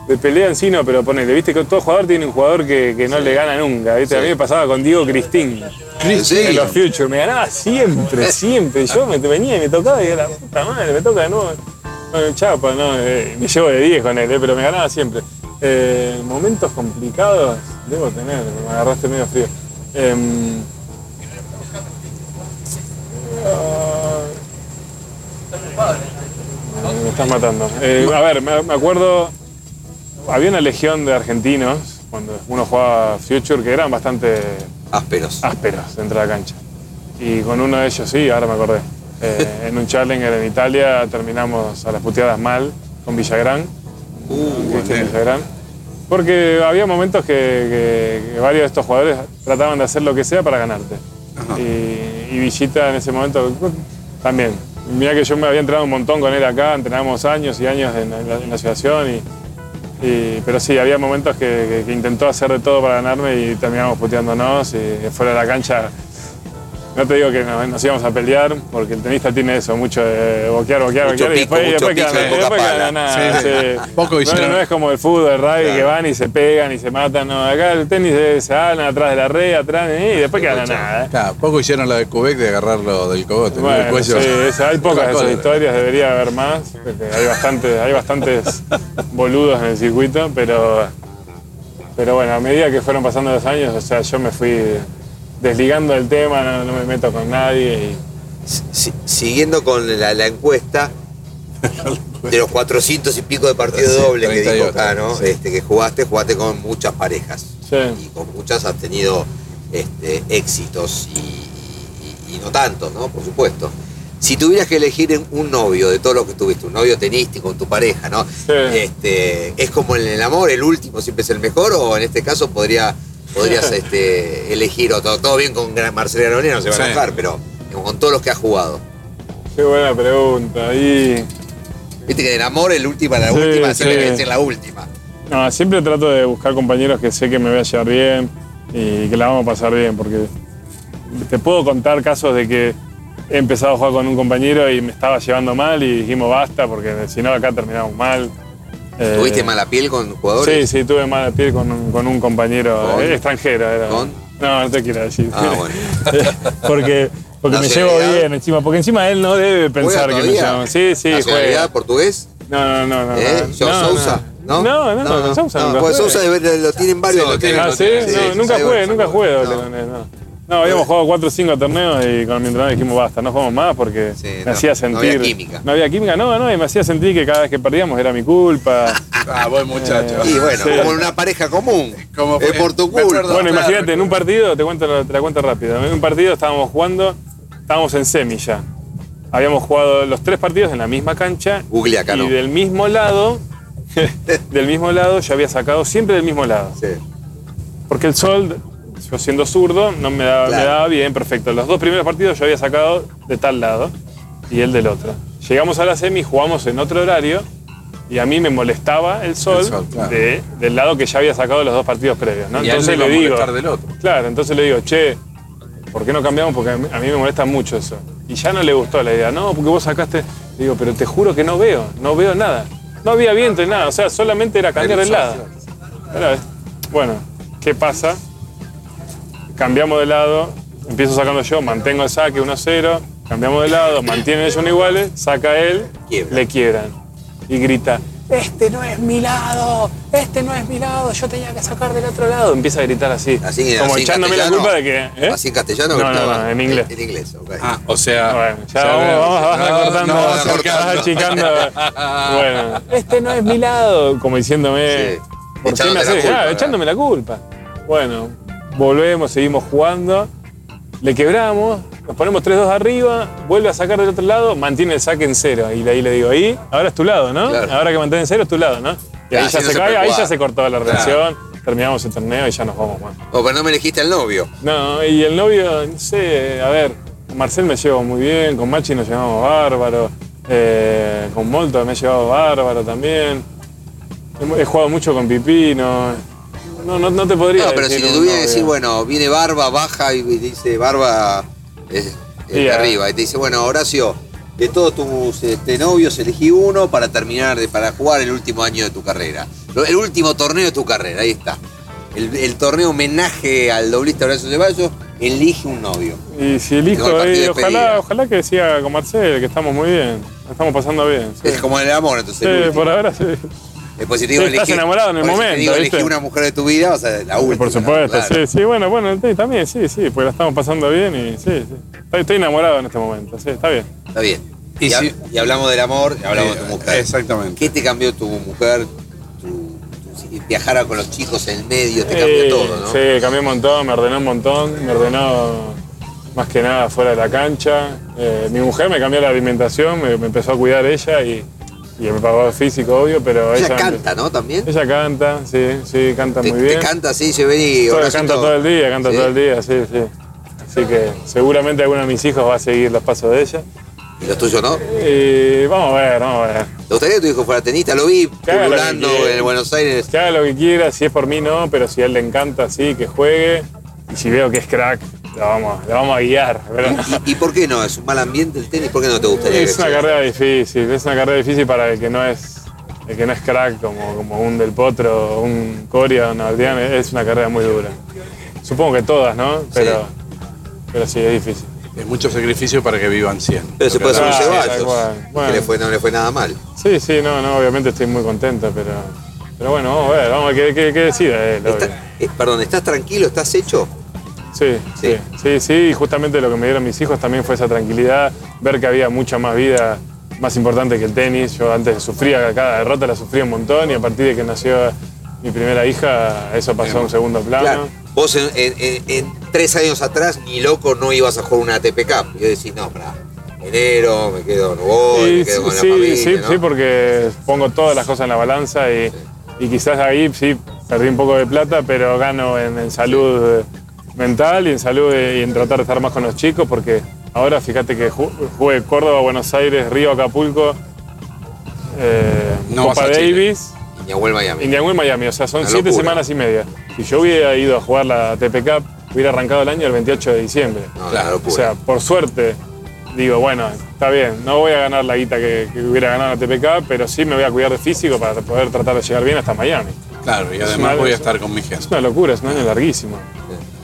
de pelea en sí no, pero ponele, viste que todo jugador tiene un jugador que, que no le gana nunca, viste. A mí me pasaba con Diego Cristín. ¿En En los Future, me ganaba siempre, *laughs* siempre. Yo me venía y me tocaba y era la puta madre, me toca de nuevo. Bueno, chapa, no, eh, me llevo de 10 con él, eh, pero me ganaba siempre. Eh, momentos complicados debo tener, me agarraste medio frío. Em, ah, me estás matando. Eh, a ver, me, acuerdo, había una legión de argentinos cuando uno jugaba Future que eran bastante Ásperos. ásperos dentro de la cancha. Y con uno de ellos sí, ahora me acordé. Eh, en un Challenger en Italia terminamos a las puteadas mal con Villagrán, Uh, Cristian Villagrán. Porque había momentos que, que- que varios de estos jugadores trataban de hacer lo que sea para ganarte. Y, y Villita en ese momento también. Mira que yo me había entrenado un montón con él acá, entrenamos años y años en, la, en. Y, pero sí, había momentos que, que- intentó hacer de todo para ganarme y terminamos puteándonos. Y fuera de la cancha, no te digo que nos, nos íbamos a pelear, porque el tenista tiene eso, mucho de boquear, boquear, Mucho boquear. y pico, después, y después después quedan pala. nada, Sí. sí. Poco no, hicieron. no es como el fútbol, el rugby, Claro. que van y se pegan y se matan. No, acá el tenis se, hablan atrás de la red, atrás, y después quedan nada. ¿eh? Claro, poco hicieron la de Quebec de agarrarlo del cogote, ¿no? Bueno, del cuello. sí, esa- hay *laughs* pocas de esas historias, debería haber más. porque hay, bastante, hay bastantes boludos en el circuito, pero, pero bueno, a medida que fueron pasando los años, o sea, yo me fui desligando del tema, no, no me meto con nadie. Y, Si- siguiendo con la, la encuesta, de los 400 y pico de partidos Sí, dobles que dijo 38, Cano, sí. este, que jugaste, jugaste con muchas parejas. sí, y con muchas has tenido este, éxitos y, y- y no tantos, ¿no? Por supuesto. Si tuvieras que elegir un novio de todo lo que tuviste, un novio tenístico con tu pareja, ¿no? Sí. Este, ¿Es como en el amor, el último siempre es el mejor o en este caso podría, podrías *laughs* este, elegir otro? Todo bien con Marcelo Garolina, no se va a enojar, pero con todos los que has jugado. Qué buena pregunta. Y Viste que el amor el última, la Sí, última siempre debe ser la última. no, siempre trato de buscar compañeros que sé que me voy a llevar bien y que la vamos a pasar bien, porque te puedo contar casos de que he empezado a jugar con un compañero y me estaba llevando mal y dijimos basta, porque si no acá terminamos mal. Eh, ¿Tuviste mala piel con Sí, jugadores? sí, tuve mala piel con un, con un compañero ¿Con? eh, extranjero. Era. ¿Con? No, no te quiero decir. Ah, bueno. *laughs* porque porque me llevo bien encima, porque encima él no debe pensar que me llevo. Sí, sí, ¿Nacionalidad juega. portugués? No, no, no, no. ¿Eh? no, ¿Yo no, Sousa? ¿No? No, no, no, Sousa nunca pues. Sousa lo tienen varios. Sí, lo tienen, Ah, lo sí, no, sí, nunca sí, jugué, sí, nunca sí. jugué No. doble con él, no. No, habíamos jugado cuatro o cinco torneos y con mi entrenador dijimos basta, no jugamos más porque Sí, me no, hacía no sentir. había química. No había química, no, no, y me hacía sentir que cada vez que perdíamos era mi culpa. *laughs* Ah, buen muchacho. Y bueno, Sí. como en una pareja común. Como es fue- por tu me culpa. acuerdo. Bueno, claro, imagínate, en un partido, te, cuento, te la cuento rápido. En un partido estábamos jugando, estábamos en semi ya. Habíamos jugado los tres partidos en la misma cancha. Google acá, y ¿no? del mismo lado, *laughs* del mismo lado, yo había sacado siempre del mismo lado. Sí. Porque el sol, yo siendo zurdo, no me daba, Claro. me daba bien, perfecto. Los dos primeros partidos yo había sacado de tal lado y él del otro. Llegamos a la semi, jugamos en otro horario y a mí me molestaba el sol, El sol, claro. de- del lado que ya había sacado los dos partidos previos. ¿no? Y Entonces le le digo, del otro. claro, entonces le digo, che, ¿por qué no cambiamos? Porque a mí, a mí me molesta mucho eso. Y ya no le gustó la idea, no, porque vos sacaste. Digo, pero te juro que no veo, no veo nada. No había viento ni nada, o sea, solamente era cambiar el lado. Bueno, ¿qué pasa? Cambiamos de lado, empiezo sacando yo, mantengo el saque 1-0, cambiamos de lado, mantienen ellos iguales, saca él, Quiebra. le quiebran. Y grita, este no es mi lado, este no es mi lado, yo tenía que sacar del otro lado. Empieza a gritar así, Así, como así echándome la culpa de que... ¿eh? Así en castellano. No, no, no, en inglés. En inglés, ok. Ah, o sea. Bueno, ya ya vamos, vamos, vas No, acortando, no, vas achicando. Bueno, este no es mi lado, como diciéndome, Sí. ¿por qué me Echándote la haces? culpa, echándome la culpa. Bueno, volvemos, seguimos jugando, le quebramos, nos ponemos 3-2 arriba, vuelve a sacar del otro lado, mantiene el saque en cero. Y ahí le digo, ahí, ahora es tu lado, ¿no? Claro. Ahora que mantiene en cero es tu lado, ¿no? Y ahí Ah, ya si no se cae, puede ahí ya se cortó la Claro. relación, terminamos el torneo y ya nos vamos más. Oh, pero no me elegiste al novio. No, y el novio, no sé, a ver, con Marcel me llevo muy bien, con Machi nos llevamos bárbaro, eh, con Molto me he llevado bárbaro también. He, he jugado mucho con Pipino. No, no, no te podría No, pero si te tuviera que decir, bueno, viene Barba, baja y dice Barba es, de arriba. Y te dice, bueno, Horacio, de todos tus este, novios elegí uno para terminar, de, para jugar el último año de tu carrera. El último torneo de tu carrera, ahí está. El, el torneo homenaje al doblista Horacio Ceballos, elige un novio. Y si elijo, el eh, ojalá, ojalá que siga con Marcel, que estamos muy bien, estamos pasando bien. Sí, Es como en el amor, entonces. Sí, por ahora sí. Después si te digo Sí, estás enamorado en el si momento, te digo una mujer de tu vida, o sea, la última. por supuesto, ¿no? Claro. sí, sí, bueno, bueno, sí, también, sí, sí, porque la estamos pasando bien y sí, sí. Estoy, estoy enamorado en este momento, sí, está bien. Está bien. Y, Y ha- si- y hablamos del amor, y hablamos de tu mujer. Exactamente. ¿Qué te cambió tu mujer? Tu, tu- si viajara con los chicos en el medio, te cambió todo, ¿no? Sí, cambió un montón, me ordenó un montón, me ordenó más que nada fuera de la cancha. Eh, mi mujer me cambió la alimentación, me, me empezó a cuidar ella y, y el físico, obvio, pero Ella ella... canta, ¿no? También. Ella canta, sí, sí, canta Te, muy te bien. canta así, se ven y Todo- Horacio canta todo. todo el día, canta Sí. todo el día, sí, sí. Así que seguramente alguno de mis hijos va a seguir los pasos de ella. Y los tuyos no. Y vamos a ver, vamos a ver. ¿Te gustaría que tu hijo fuera tenista? Lo vi quiera. en Buenos Aires. Que haga lo que quiera, si es por mí no, pero si a él le encanta, sí, que juegue. Y si veo que es crack, lo vamos, lo vamos a guiar. pero- ¿Y, y por qué no? ¿Es un mal ambiente el tenis? ¿Por qué no te gustaría Es que una carrera difícil, es una carrera difícil para el que no es, el que no es crack como, como un Del Potro, un Coria, un Aldean, es una carrera muy dura. Supongo que todas, ¿no? Pero, pero sí, es difícil. Es mucho sacrificio para que vivan 100. Pero se puede hacer un Ceballos. que Bueno. le fue- no le fue nada mal. Sí, sí, no, no, obviamente estoy muy contento, pero, pero bueno, vamos a ver, vamos a ver qué, qué, qué decida él. Está- eh, perdón, ¿estás tranquilo? ¿Estás hecho? Sí, Sí. sí, sí, y justamente lo que me dieron mis hijos también fue esa tranquilidad, ver que había mucha más vida, más importante que el tenis. Yo antes sufría, cada derrota la sufría un montón y a partir de que nació mi primera hija, eso pasó a un segundo plano. Claro. Vos en, en- en- en tres años atrás, ni loco, no ibas a jugar una ATP Cup. Y decís, no, para enero, me quedo, no voy, Sí, me quedo sí, con la sí, familia, sí, ¿no? sí, porque pongo todas las cosas en la balanza y, y quizás ahí sí perdí un poco de plata, pero gano en, en salud mental y en salud y en tratar de estar más con los chicos, porque ahora fíjate que ju- jugué Córdoba, Buenos Aires, Río, Acapulco, eh, No Copa. Davis, Iñahuel, Miami. Miami, o sea, son Una siete locura. semanas y media. Si yo hubiera ido a jugar la TP Cup, hubiera arrancado el año el 28 de diciembre. No, Claro, O sea, por suerte, digo, bueno, está bien, no voy a ganar la guita que, que hubiera ganado la TPK, pero sí me voy a cuidar de físico para poder tratar de llegar bien hasta Miami. Claro, y Es además una- voy a es- estar con mi Es gente. una locura, es un año larguísimo.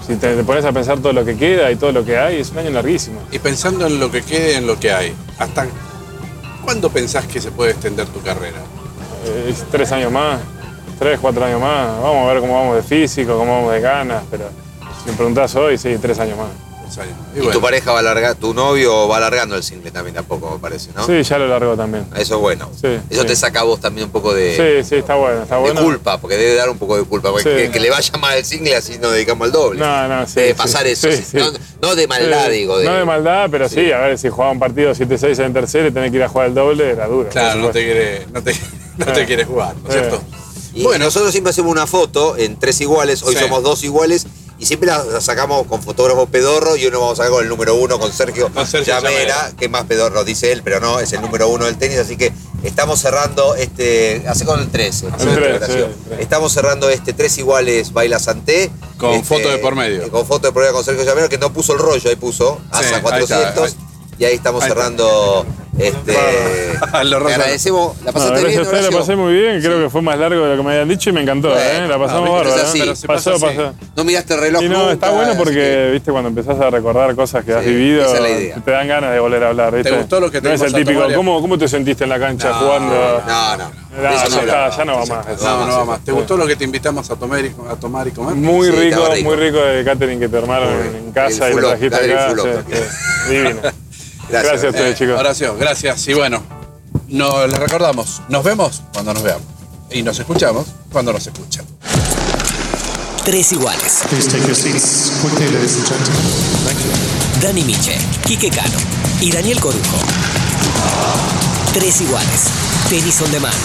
Si te, te pones a pensar todo lo que queda y todo lo que hay, es un año larguísimo. Y pensando en lo que quede, en lo que hay, ¿hasta cuándo pensás que se puede extender tu carrera? Eh, es tres años más, tres, cuatro años más. Vamos a ver cómo vamos de físico, cómo vamos de ganas, pero si me preguntás hoy, sí, tres años más. Y, bueno, tu pareja va a alargar, tu novio va alargando el single también tampoco, me parece, ¿no? Sí, ya lo largo también. Eso es bueno. Sí, Eso sí. te saca a vos también un poco de, Sí, sí, está bueno, está de bueno. culpa, porque debe dar un poco de culpa. Porque Sí. que, que le vaya mal el single así nos dedicamos al doble. No, no, sí. Debe pasar sí, eso. sí, sí. sí. No, no de maldad, Sí, digo. De, No de maldad, pero sí. a ver, si jugaba un partido 7-6 en tercero y tenés que ir a jugar el doble, era duro. claro, no te quiere, no te, no te quiere jugar, ¿no es cierto? Y Bueno. nosotros siempre hacemos una foto en tres iguales, hoy Sí. somos dos iguales, y siempre la, la sacamos con fotógrafo pedorro y uno vamos a sacar con el número uno, con Sergio, Con Sergio Llamera, Llamera. que es más pedorro, dice él, pero no, es el número uno del tenis, así que estamos cerrando este, hace con el 13, hace El con 13, Horacio. sí, el 13. estamos cerrando este tres iguales Baila Santé. Con este, foto de por medio. eh, Con foto de por medio con Sergio Llamera, que no puso el rollo, ahí puso, Sí, hasta ahí 400, está, y ahí estamos Ahí está. Este, *laughs* Lo te agradecemos, la No, pasaste gracias bien, la pasé muy bien, creo que fue más largo de lo que me habían dicho y me encantó, Bueno, ¿eh? La pasamos no, bárbaro. ¿eh? Pero pasó, pasó. No miraste el reloj Y no, nunca, está bueno porque, que- viste, cuando empezás a recordar cosas que has vivido, esa es la idea. te dan ganas de volver a hablar, ¿viste? gustó lo que te No es el típico, ¿cómo, ¿cómo te sentiste en la cancha jugando? No, no. No, ya no va más. No, no va más. ¿Te gustó lo que te invitamos a tomar y, a tomar y comer? Muy Sí, rico, muy rico de catering que te armaron en, casa y lo trajiste acá. Divino. *laughs* Gracias. Gracias a ustedes, Eh, chicos. Horacio, gracias. Y bueno, no, les recordamos, nos vemos cuando nos veamos. Y nos escuchamos cuando nos escuchan. Tres iguales. Please take your seats quickly, ladies and gentlemen. Thank you. Dani Miche, Quique Cano y Daniel Corujo. Tres iguales. Tenis on demand.